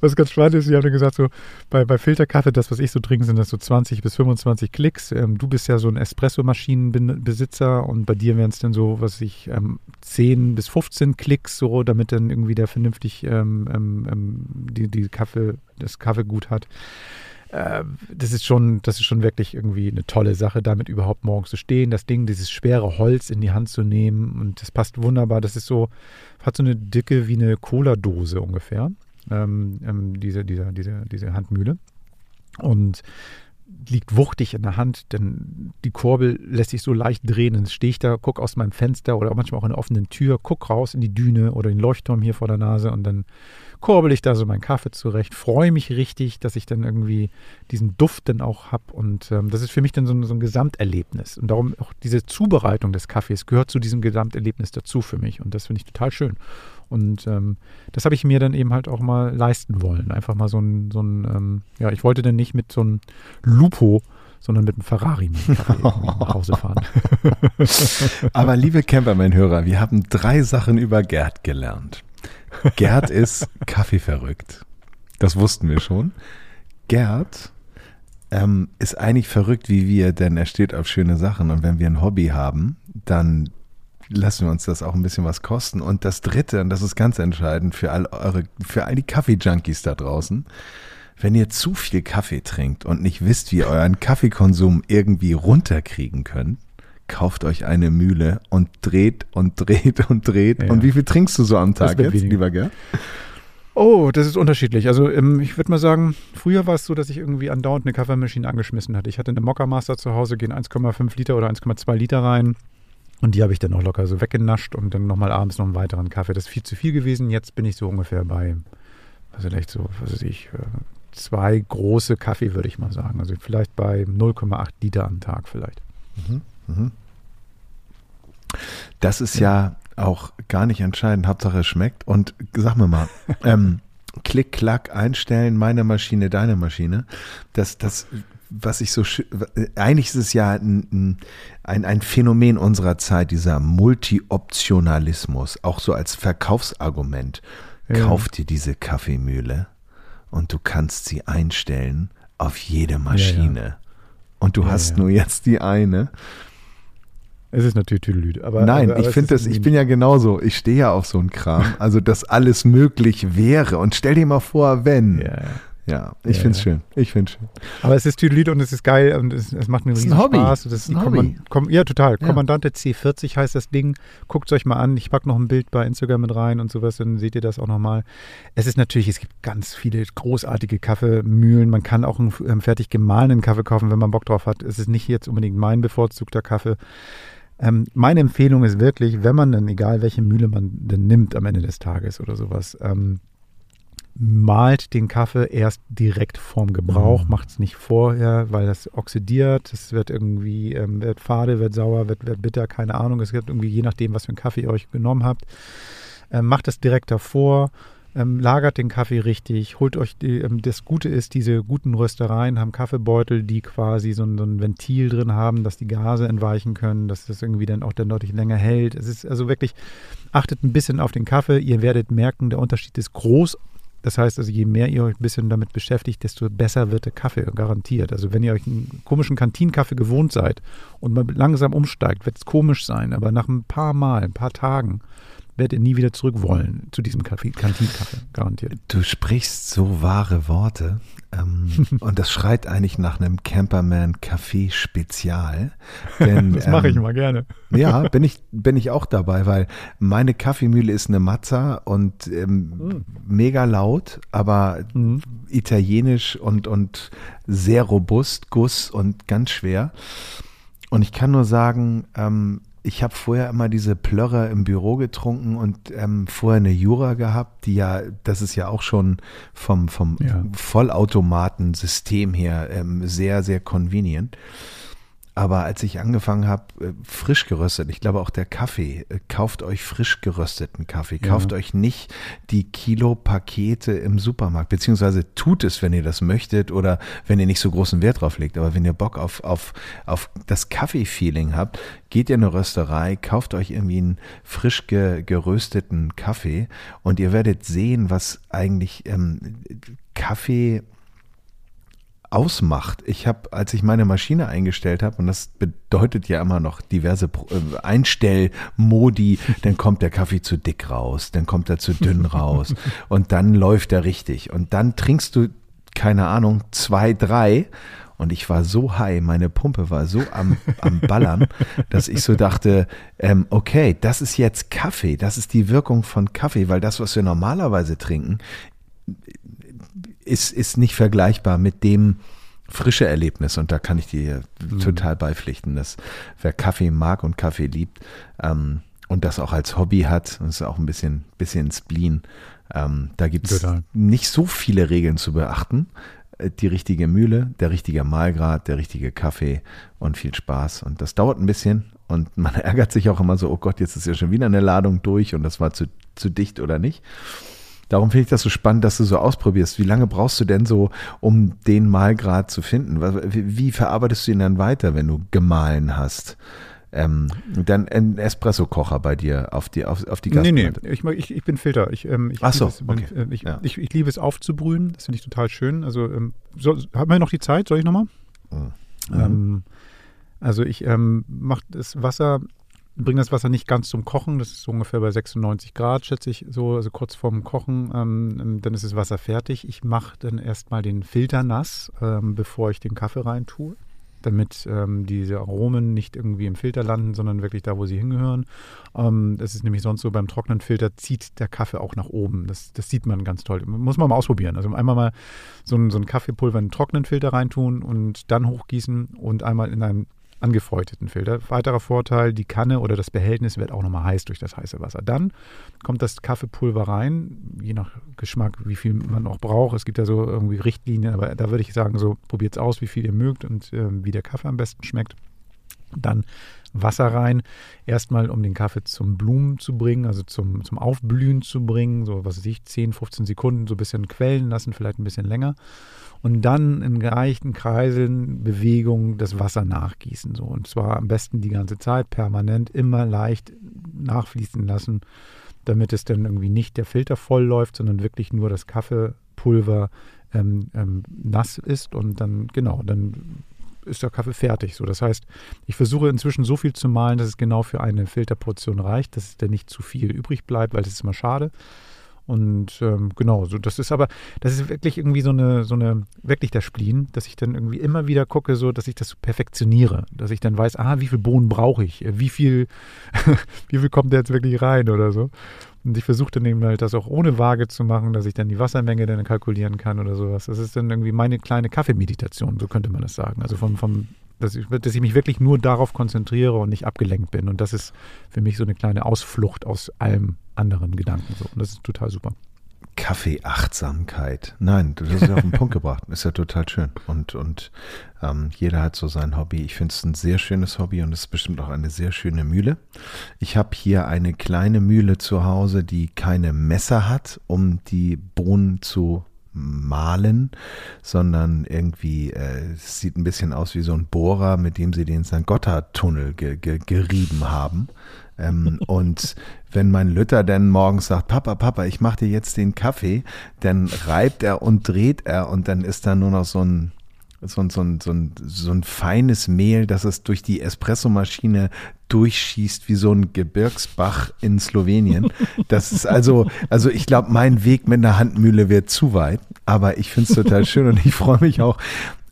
Was ganz spannend ist, ich habe gesagt, so bei, bei Filterkaffee, das, was ich so trinke, sind das so 20 bis 25 Klicks. Ähm, du bist ja so ein Espresso-Maschinenbesitzer und bei dir wären es dann so, was ich, ähm, 10 bis 15 Klicks, so, damit dann irgendwie der vernünftig ähm, ähm, ähm, die, die Kaffee, das Kaffeegut hat. Äh, das ist schon, das ist schon wirklich irgendwie eine tolle Sache, damit überhaupt morgens zu stehen, das Ding, dieses schwere Holz in die Hand zu nehmen und das passt wunderbar. Das ist so, hat so eine Dicke wie eine Cola-Dose ungefähr ähm, ähm, diese, diese, diese, diese Handmühle. Und liegt wuchtig in der Hand, denn die Kurbel lässt sich so leicht drehen. Dann stehe ich da, gucke aus meinem Fenster oder manchmal auch in der offenen Tür, gucke raus in die Düne oder den Leuchtturm hier vor der Nase und dann kurbel ich da so meinen Kaffee zurecht, freue mich richtig, dass ich dann irgendwie diesen Duft dann auch habe und ähm, das ist für mich dann so so ein Gesamterlebnis und darum auch diese Zubereitung des Kaffees gehört zu diesem Gesamterlebnis dazu für mich und das finde ich total schön. Und ähm, das habe ich mir dann eben halt auch mal leisten wollen. Einfach mal so ein, so ein ähm, ja, ich wollte dann nicht mit so einem Lupo, sondern mit einem Ferrari nach Hause fahren. Aber liebe Camperman-Hörer, wir haben drei Sachen über Gerd gelernt. Gerd ist Kaffeeverrückt. Das wussten wir schon. Gerd ähm, ist eigentlich verrückt wie wir, denn er steht auf schöne Sachen. Und wenn wir ein Hobby haben, dann lassen wir uns das auch ein bisschen was kosten. Und das Dritte, und das ist ganz entscheidend für all eure, für all die Kaffee-Junkies da draußen, wenn ihr zu viel Kaffee trinkt und nicht wisst, wie ihr euren Kaffeekonsum irgendwie runterkriegen könnt, kauft euch eine Mühle und dreht und dreht und dreht. Ja. Und wie viel trinkst du so am Tag jetzt, weniger. lieber Gerd? Oh, das ist unterschiedlich. Also ähm, ich würde mal sagen, früher war es so, dass ich irgendwie andauernd eine Kaffeemaschine angeschmissen hatte. Ich hatte eine Mokka-Master zu Hause, gehen 1,5 Liter oder 1,2 Liter rein. Und die habe ich dann auch locker so weggenascht und dann nochmal abends noch einen weiteren Kaffee. Das ist viel zu viel gewesen. Jetzt bin ich so ungefähr bei, was ist echt so, was weiß ich, äh, zwei große Kaffee, würde ich mal sagen. Also vielleicht bei 0,8 Liter am Tag vielleicht. Mhm. Das ist ja auch gar nicht entscheidend. Hauptsache es schmeckt. Und sag mir mal, ähm, Klick, Klack, einstellen, meine Maschine, deine Maschine. Das, das, was ich so, eigentlich ist es ja ein, ein, ein Phänomen unserer Zeit, dieser Multi-Optionalismus, auch so als Verkaufsargument. Ja. Kauf dir diese Kaffeemühle und du kannst sie einstellen auf jede Maschine. Und du Ja, hast ja. nur jetzt die eine. Es ist natürlich Tüdelüt. Aber, Nein, aber, ich aber finde das, ich bin ja genauso. Ich stehe ja auf so einen Kram. Also, dass alles möglich wäre. Und stell dir mal vor, wenn. Ja, ja. Ich Ja, finde es ja. schön. Ich finde es schön. Aber es ist Tüdelüt und es ist geil und es, es macht einen ist riesen. Spaß. Das ist ein Hobby. Kommand Kom ja, total. Ja. Kommandante C40 heißt das Ding. Guckt es euch mal an. Ich packe noch ein Bild bei Instagram mit rein und sowas, dann seht ihr das auch nochmal. Es ist natürlich, es gibt ganz viele großartige Kaffeemühlen. Man kann auch einen ähm, fertig gemahlenen Kaffee kaufen, wenn man Bock drauf hat. Es ist nicht jetzt unbedingt mein bevorzugter Kaffee. Ähm, meine Empfehlung ist wirklich, wenn man dann, egal welche Mühle man denn nimmt am Ende des Tages oder sowas, ähm, malt den Kaffee erst direkt vorm Gebrauch, Mhm. macht es nicht vorher, weil das oxidiert, es wird irgendwie, ähm, wird fade, wird sauer, wird, wird bitter, keine Ahnung. Es gibt irgendwie, je nachdem, was für einen Kaffee ihr euch genommen habt, ähm, macht das direkt davor, ähm, lagert den Kaffee richtig, holt euch, die, ähm, das Gute ist, diese guten Röstereien haben Kaffeebeutel, die quasi so ein, so ein Ventil drin haben, dass die Gase entweichen können, dass das irgendwie dann auch dann deutlich länger hält. Es ist also wirklich, achtet ein bisschen auf den Kaffee, ihr werdet merken, der Unterschied ist groß. Das heißt also, je mehr ihr euch ein bisschen damit beschäftigt, desto besser wird der Kaffee, garantiert. Also wenn ihr euch einen komischen Kantinenkaffee gewohnt seid und mal langsam umsteigt, wird es komisch sein, aber nach ein paar Mal, ein paar Tagen, werdet ihr nie wieder zurück wollen zu diesem Kaffee, Kantinenkaffee, garantiert. Du sprichst so wahre Worte. Ähm, und das schreit eigentlich nach einem Camperman Café Spezial. Denn, Das mache ich ähm, immer gerne. Ja, bin ich, bin ich auch dabei, weil meine Kaffeemühle ist eine Mazza und ähm, Mhm. mega laut, aber Mhm. italienisch und, und sehr robust, Guss und ganz schwer. Und ich kann nur sagen, ähm, ich habe vorher immer diese Plörrer im Büro getrunken und ähm, vorher eine Jura gehabt, die ja, das ist ja auch schon vom, vom Ja. Vollautomatensystem her ähm, sehr, sehr convenient. Aber als ich angefangen habe, äh, frisch geröstet, ich glaube auch der Kaffee, äh, kauft euch frisch gerösteten Kaffee, kauft ja. euch nicht die Kilo-Pakete im Supermarkt, beziehungsweise tut es, wenn ihr das möchtet oder wenn ihr nicht so großen Wert drauf legt. Aber wenn ihr Bock auf, auf, auf das Kaffee-Feeling habt, geht ihr in eine Rösterei, kauft euch irgendwie einen frisch ge, gerösteten Kaffee und ihr werdet sehen, was eigentlich ähm, Kaffee ausmacht. Ich habe, als ich meine Maschine eingestellt habe, und das bedeutet ja immer noch diverse äh, Einstellmodi, dann kommt der Kaffee zu dick raus, dann kommt er zu dünn raus und dann läuft er richtig. Und dann trinkst du, keine Ahnung, zwei, drei und ich war so high, meine Pumpe war so am, am Ballern, dass ich so dachte, ähm, okay, das ist jetzt Kaffee, das ist die Wirkung von Kaffee, weil das, was wir normalerweise trinken, ist, ist nicht vergleichbar mit dem frische Erlebnis. Und da kann ich dir mhm. total beipflichten, dass wer Kaffee mag und Kaffee liebt ähm, und das auch als Hobby hat, das ist auch ein bisschen, bisschen Spleen, ähm, da gibt es nicht so viele Regeln zu beachten. Äh, die richtige Mühle, der richtige Mahlgrad, der richtige Kaffee und viel Spaß. Und das dauert ein bisschen und man ärgert sich auch immer so, oh Gott, jetzt ist ja schon wieder eine Ladung durch und das war zu, zu dicht oder nicht. Darum finde ich das so spannend, dass du so ausprobierst. Wie lange brauchst du denn so, um den Mahlgrad zu finden? Wie verarbeitest du ihn dann weiter, wenn du gemahlen hast? Ähm, dann ein Espresso-Kocher bei dir auf die, auf, auf die Gasplatte. Nee, nee, ich, ich, ich bin Filter. Ich, ähm, ich Ach so, es, okay. Äh, ich, ja. ich, ich, liebe es aufzubrühen. Das finde ich total schön. Also, ähm, so, haben wir noch die Zeit? Soll ich nochmal? Mhm. Ähm, also, ich ähm, mache das Wasser bringe das Wasser nicht ganz zum Kochen. Das ist so ungefähr bei 96 Grad, schätze ich so, also kurz vorm Kochen. Ähm, dann ist das Wasser fertig. Ich mache dann erstmal den Filter nass, ähm, bevor ich den Kaffee rein tue, damit ähm, diese Aromen nicht irgendwie im Filter landen, sondern wirklich da, wo sie hingehören. Ähm, das ist nämlich sonst so, beim trockenen Filter zieht der Kaffee auch nach oben. Das, das sieht man ganz toll. Muss man mal ausprobieren. Also einmal mal so ein, so ein Kaffeepulver in einen trockenen Filter reintun und dann hochgießen und einmal in einen angefeuchteten Filter. Weiterer Vorteil, die Kanne oder das Behältnis wird auch nochmal heiß durch das heiße Wasser. Dann kommt das Kaffeepulver rein, je nach Geschmack, wie viel man auch braucht. Es gibt ja so irgendwie Richtlinien, aber da würde ich sagen, so probiert es aus, wie viel ihr mögt und äh, wie der Kaffee am besten schmeckt. Dann Wasser rein, erstmal um den Kaffee zum Blumen zu bringen, also zum, zum Aufblühen zu bringen, so was weiß ich, 10, 15 Sekunden, so ein bisschen quellen lassen, vielleicht ein bisschen länger und dann in gereichten Kreiseln Bewegung das Wasser nachgießen. So. Und zwar am besten die ganze Zeit, permanent, immer leicht nachfließen lassen, damit es dann irgendwie nicht der Filter voll läuft, sondern wirklich nur das Kaffeepulver ähm, ähm, nass ist und dann, genau, dann ist der Kaffee fertig. So, das heißt, ich versuche inzwischen so viel zu malen, dass es genau für eine Filterportion reicht, dass es dann nicht zu viel übrig bleibt, weil das ist immer schade. Und ähm, genau, so das ist aber, das ist wirklich irgendwie so eine, so eine, wirklich der Spleen, dass ich dann irgendwie immer wieder gucke, so dass ich das perfektioniere, dass ich dann weiß, ah, wie viel Bohnen brauche ich, wie viel, wie viel kommt da jetzt wirklich rein oder so. Und ich versuche dann eben halt das auch ohne Waage zu machen, dass ich dann die Wassermenge dann kalkulieren kann oder sowas. Das ist dann irgendwie meine kleine Kaffeemeditation, so könnte man das sagen. Also vom, vom dass ich, dass ich mich wirklich nur darauf konzentriere und nicht abgelenkt bin. Und das ist für mich so eine kleine Ausflucht aus allem anderen Gedanken. So. Und das ist total super. Kaffeeachtsamkeit. Nein, du hast es auf den Punkt gebracht. Ist ja total schön. Und, und ähm, jeder hat so sein Hobby. Ich finde es ein sehr schönes Hobby und es ist bestimmt auch eine sehr schöne Mühle. Ich habe hier eine kleine Mühle zu Hause, die keine Messer hat, um die Bohnen zu malen, sondern irgendwie, äh, es sieht ein bisschen aus wie so ein Bohrer, mit dem sie den St. Gotthard-Tunnel ge ge gerieben haben. Ähm, und wenn mein Lütter dann morgens sagt, Papa, Papa, ich mache dir jetzt den Kaffee, dann reibt er und dreht er und dann ist da nur noch so ein so ein, so, ein, so, ein, so ein feines Mehl, das es durch die Espressomaschine durchschießt wie so ein Gebirgsbach in Slowenien. Das ist also, also ich glaube, mein Weg mit einer Handmühle wird zu weit, aber ich finde es total schön und ich freue mich auch,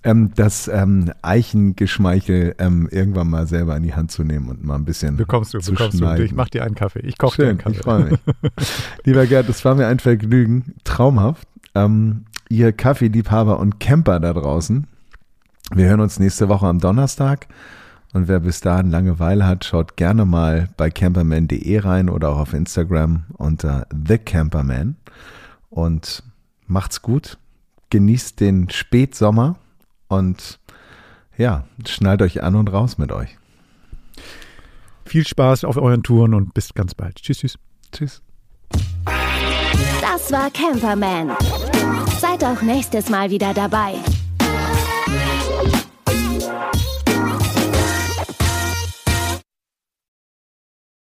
ähm, das ähm, Eichengeschmeichel ähm, irgendwann mal selber in die Hand zu nehmen und mal ein bisschen bekommst du, zu bekommst schneiden. du. Ich mache dir einen Kaffee. Ich koche dir einen Kaffee. Ich freue mich. Lieber Gerd, es war mir ein Vergnügen. Traumhaft. Ähm, ihr Kaffeeliebhaber und Camper da draußen. Wir hören uns nächste Woche am Donnerstag. Und wer bis dahin Langeweile hat, schaut gerne mal bei camperman.de rein oder auch auf Instagram unter The Camperman. Und macht's gut. Genießt den Spätsommer und ja, schnallt euch an und raus mit euch. Viel Spaß auf euren Touren und bis ganz bald. Tschüss, tschüss. Tschüss. Das war Camperman. Seid auch nächstes Mal wieder dabei.